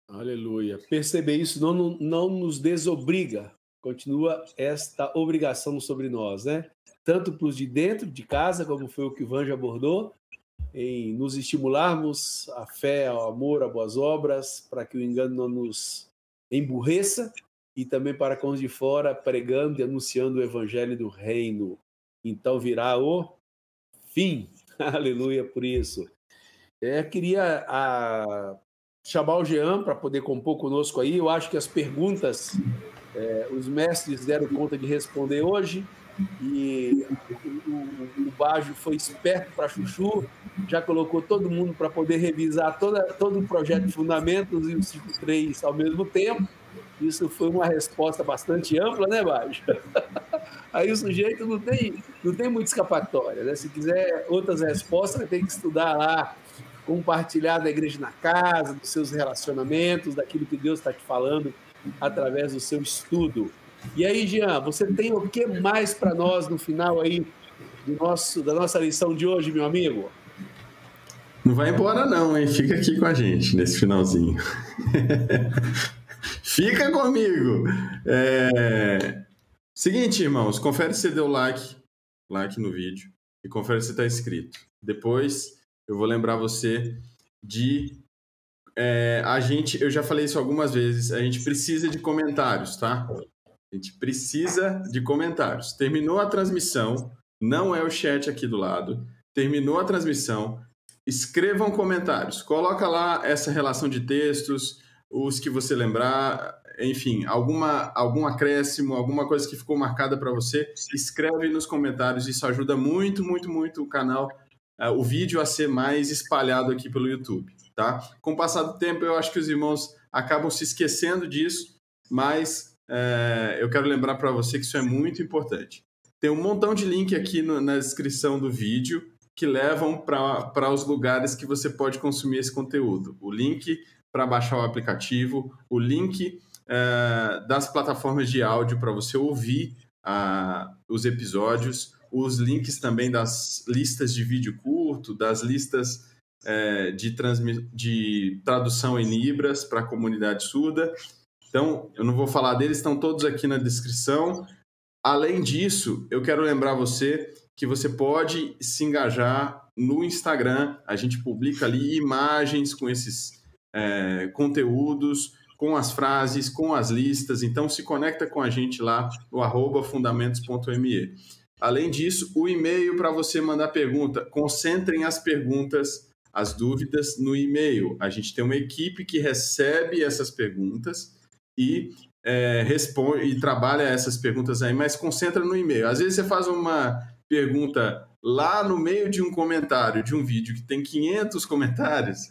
Aleluia. Perceber isso não, não nos desobriga. Continua esta obrigação sobre nós, né? Tanto para os de dentro de casa, como foi o que o Vanjo abordou, em nos estimularmos a fé, ao amor, a boas obras, para que o engano não nos emburreça, e também para com os de fora, pregando e anunciando o evangelho do reino. Então virá o fim. Aleluia por isso. É, queria a, chamar o Jean para poder compor conosco aí. Eu acho que as perguntas é, os mestres deram conta de responder hoje e Bajo foi esperto para Chuchu, já colocou todo mundo para poder revisar toda, todo o projeto de fundamentos e o ciclo 3 ao mesmo tempo. Isso foi uma resposta bastante ampla, né, Baixo? Aí o sujeito não tem, não tem muita escapatória, né? Se quiser outras respostas, ter que estudar lá, compartilhar da igreja na casa, dos seus relacionamentos, daquilo que Deus está te falando através do seu estudo. E aí, Jean, você tem o que mais para nós no final aí do nosso, da nossa lição de hoje, meu amigo? Não vai embora não, hein? Fica aqui com a gente nesse finalzinho. Fica comigo! É... Seguinte, irmãos, confere se deu like, like no vídeo, e confere se está inscrito. Depois eu vou lembrar você de é, a gente, eu já falei isso algumas vezes, a gente precisa de comentários, tá? A gente precisa de comentários. Terminou a transmissão, não é o chat aqui do lado. Terminou a transmissão, escrevam comentários. Coloca lá essa relação de textos, os que você lembrar, enfim, alguma, algum acréscimo, alguma coisa que ficou marcada para você, escreve nos comentários. Isso ajuda muito, muito, muito o canal, uh, o vídeo a ser mais espalhado aqui pelo YouTube, tá? Com o passar do tempo, eu acho que os irmãos acabam se esquecendo disso, mas uh, eu quero lembrar para você que isso é muito importante. Tem um montão de link aqui no, na descrição do vídeo que levam para os lugares que você pode consumir esse conteúdo. O link para baixar o aplicativo, o link é, das plataformas de áudio para você ouvir a, os episódios, os links também das listas de vídeo curto, das listas é, de, de tradução em Libras para a comunidade surda. Então, eu não vou falar deles, estão todos aqui na descrição. Além disso, eu quero lembrar você que você pode se engajar no Instagram. A gente publica ali imagens com esses é, conteúdos, com as frases, com as listas. Então, se conecta com a gente lá no arroba fundamentos.me. Além disso, o e-mail para você mandar pergunta. Concentrem as perguntas, as dúvidas no e-mail. A gente tem uma equipe que recebe essas perguntas e é, responde e trabalha essas perguntas aí, mas concentra no e-mail. Às vezes você faz uma pergunta lá no meio de um comentário de um vídeo que tem 500 comentários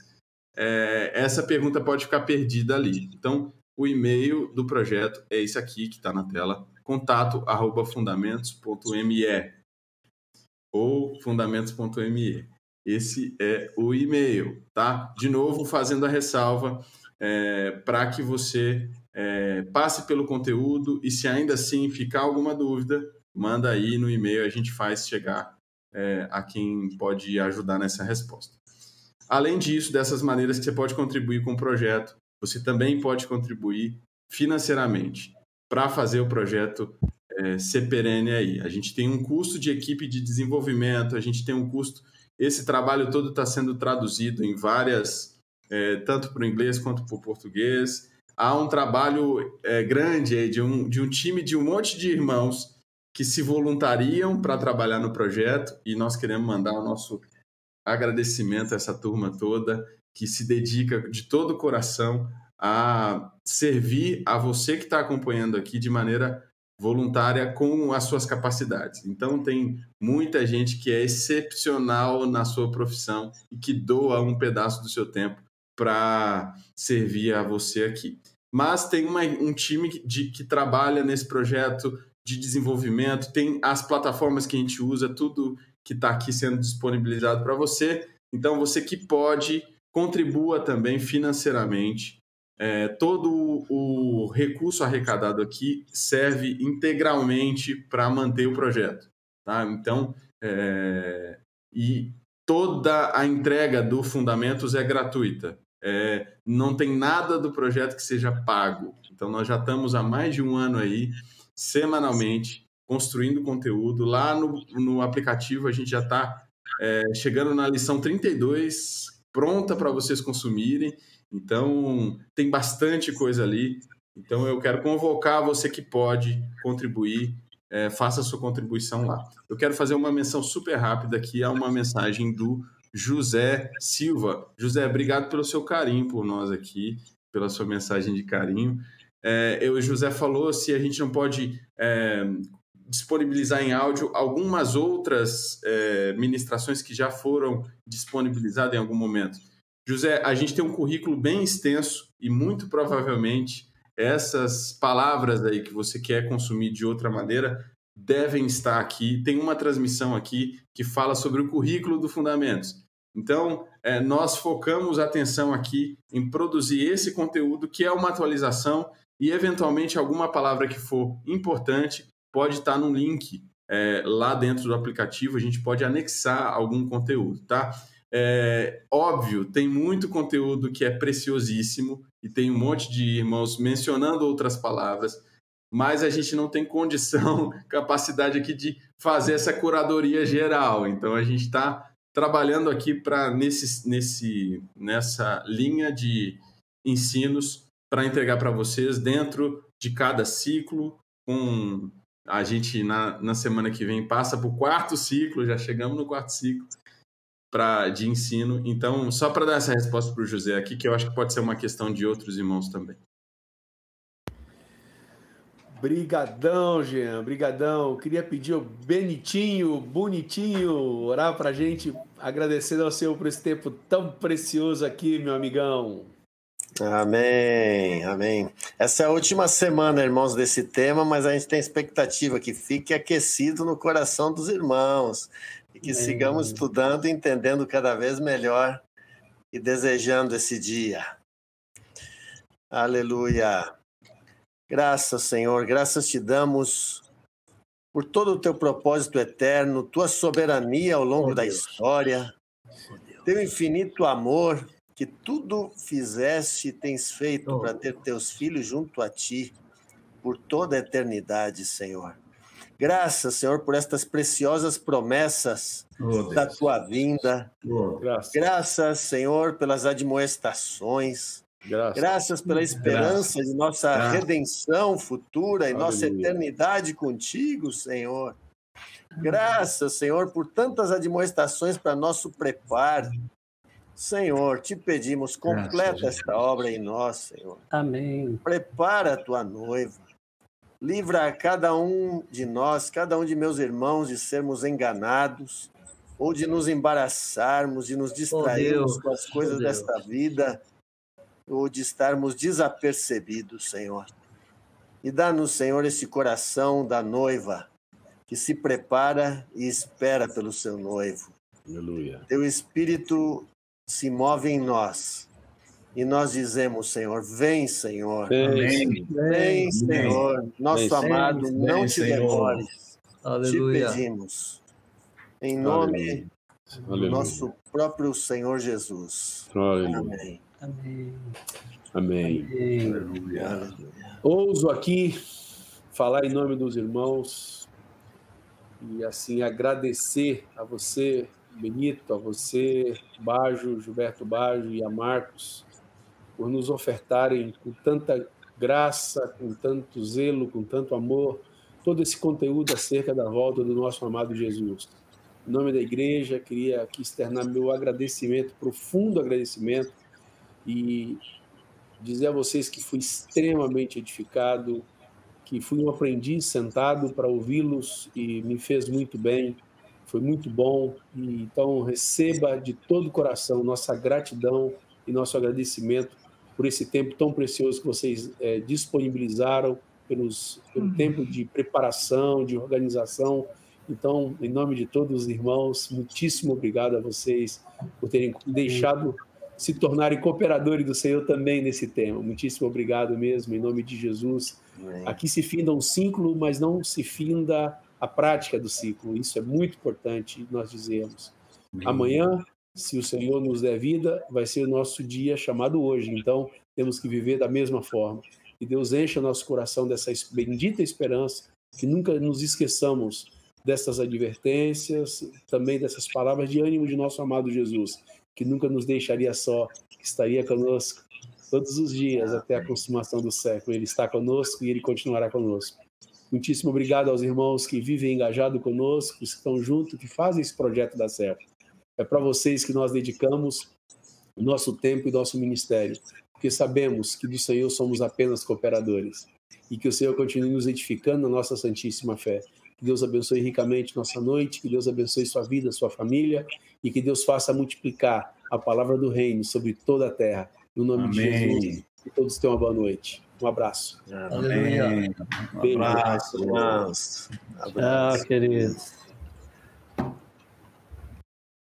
é, essa pergunta pode ficar perdida ali. Então, o e-mail do projeto é esse aqui que está na tela, contato@fundamentos.me ou fundamentos.me. Esse é o e-mail, tá? De novo, fazendo a ressalva é, para que você é, passe pelo conteúdo e se ainda assim ficar alguma dúvida, manda aí no e-mail, a gente faz chegar é, a quem pode ajudar nessa resposta. Além disso, dessas maneiras que você pode contribuir com o projeto, você também pode contribuir financeiramente para fazer o projeto é, ser perene aí. A gente tem um custo de equipe de desenvolvimento, a gente tem um custo. Esse trabalho todo está sendo traduzido em várias, é, tanto para o inglês quanto para o português. Há um trabalho é, grande de um, de um time de um monte de irmãos que se voluntariam para trabalhar no projeto e nós queremos mandar o nosso agradecimento a essa turma toda que se dedica de todo o coração a servir a você que está acompanhando aqui de maneira voluntária com as suas capacidades. Então, tem muita gente que é excepcional na sua profissão e que doa um pedaço do seu tempo para servir a você aqui. Mas tem uma, um time de, que trabalha nesse projeto de desenvolvimento, tem as plataformas que a gente usa, tudo que está aqui sendo disponibilizado para você. Então, você que pode, contribua também financeiramente é, todo o recurso arrecadado aqui serve integralmente para manter o projeto. Tá? Então, é, e toda a entrega do Fundamentos é gratuita. É, não tem nada do projeto que seja pago. Então, nós já estamos há mais de um ano aí, semanalmente, construindo conteúdo. Lá no, no aplicativo, a gente já está é, chegando na lição 32, pronta para vocês consumirem. Então, tem bastante coisa ali. Então, eu quero convocar você que pode contribuir, é, faça a sua contribuição lá. Eu quero fazer uma menção super rápida aqui a uma mensagem do José Silva. José, obrigado pelo seu carinho por nós aqui, pela sua mensagem de carinho. É, eu, o José falou se a gente não pode é, disponibilizar em áudio algumas outras é, ministrações que já foram disponibilizadas em algum momento. José, a gente tem um currículo bem extenso e muito provavelmente essas palavras aí que você quer consumir de outra maneira devem estar aqui. Tem uma transmissão aqui que fala sobre o currículo do Fundamentos. Então, é, nós focamos a atenção aqui em produzir esse conteúdo que é uma atualização e, eventualmente, alguma palavra que for importante pode estar no link é, lá dentro do aplicativo. A gente pode anexar algum conteúdo, tá? É, óbvio, tem muito conteúdo que é preciosíssimo e tem um monte de irmãos mencionando outras palavras, mas a gente não tem condição, capacidade aqui de fazer essa curadoria geral. Então a gente está trabalhando aqui para nesse, nesse, nessa linha de ensinos para entregar para vocês dentro de cada ciclo. Com a gente na, na semana que vem passa para o quarto ciclo, já chegamos no quarto ciclo pra, de ensino. Então, só para dar essa resposta para o José aqui, que eu acho que pode ser uma questão de outros irmãos também. Brigadão, Jean, brigadão. Queria pedir o Benitinho, bonitinho, orar para a gente, agradecendo ao Senhor por esse tempo tão precioso aqui, meu amigão. Amém, amém. Essa é a última semana, irmãos, desse tema, mas a gente tem expectativa que fique aquecido no coração dos irmãos e que é. sigamos estudando e entendendo cada vez melhor e desejando esse dia. Aleluia. Graças, Senhor, graças te damos por todo o teu propósito eterno, tua soberania ao longo oh, da história, oh, teu infinito amor que tudo fizeste e tens feito oh. para ter teus filhos junto a ti por toda a eternidade, Senhor. Graças, Senhor, por estas preciosas promessas oh, da tua vinda. Oh, graças. graças, Senhor, pelas admoestações. Graças, graças pela esperança graças. de nossa graças. redenção futura e Aleluia. nossa eternidade contigo, Senhor. Graças, Senhor, por tantas admoestações para nosso preparo. Senhor, te pedimos, completa esta obra em nós, Senhor. Amém. Prepara a tua noiva. Livra a cada um de nós, cada um de meus irmãos, de sermos enganados ou de nos embaraçarmos, de nos oh, distrairmos oh, com as coisas oh, desta vida ou de estarmos desapercebidos, Senhor. E dá-nos, Senhor, esse coração da noiva que se prepara e espera pelo seu noivo. Aleluia. Teu espírito se move em nós e nós dizemos, Senhor, vem, Senhor. Vem, vem Senhor. Nosso vem, amado, vem, não te demores. Aleluia. Te pedimos. Em nome do nosso próprio Senhor Jesus. Aleluia. Amém. Amém. Amém. Amém. Ouso aqui falar em nome dos irmãos e assim agradecer a você, Benito, a você, Bajo, Gilberto Bajo e a Marcos por nos ofertarem com tanta graça, com tanto zelo, com tanto amor, todo esse conteúdo acerca da volta do nosso amado Jesus. Em nome da igreja, queria aqui externar meu agradecimento, profundo agradecimento, e dizer a vocês que fui extremamente edificado que fui um aprendiz sentado para ouvi-los e me fez muito bem, foi muito bom. E, então, receba de todo o coração nossa gratidão e nosso agradecimento por esse tempo tão precioso que vocês é, disponibilizaram, pelos, pelo uhum. tempo de preparação, de organização. Então, em nome de todos os irmãos, muitíssimo obrigado a vocês por terem deixado se tornarem cooperadores do Senhor também nesse tema. Muitíssimo obrigado mesmo, em nome de Jesus. Amém. Aqui se finda um ciclo, mas não se finda a prática do ciclo. Isso é muito importante nós dizemos. Amém. Amanhã, se o Senhor nos der vida, vai ser o nosso dia chamado hoje. Então, temos que viver da mesma forma. Que Deus encha nosso coração dessa bendita esperança, que nunca nos esqueçamos dessas advertências, também dessas palavras de ânimo de nosso amado Jesus que nunca nos deixaria só, que estaria conosco todos os dias até a consumação do século. Ele está conosco e ele continuará conosco. Muitíssimo obrigado aos irmãos que vivem engajados conosco, que estão juntos, que fazem esse projeto dar certo. É para vocês que nós dedicamos o nosso tempo e nosso ministério, porque sabemos que do Senhor somos apenas cooperadores e que o Senhor continue nos edificando na nossa santíssima fé. Que Deus abençoe ricamente nossa noite, que Deus abençoe sua vida, sua família e que Deus faça multiplicar a palavra do reino sobre toda a terra. No nome Amém. de Jesus. Que todos tenham uma boa noite. Um abraço. Amém. Um abraço, irmãos. Tchau, queridos.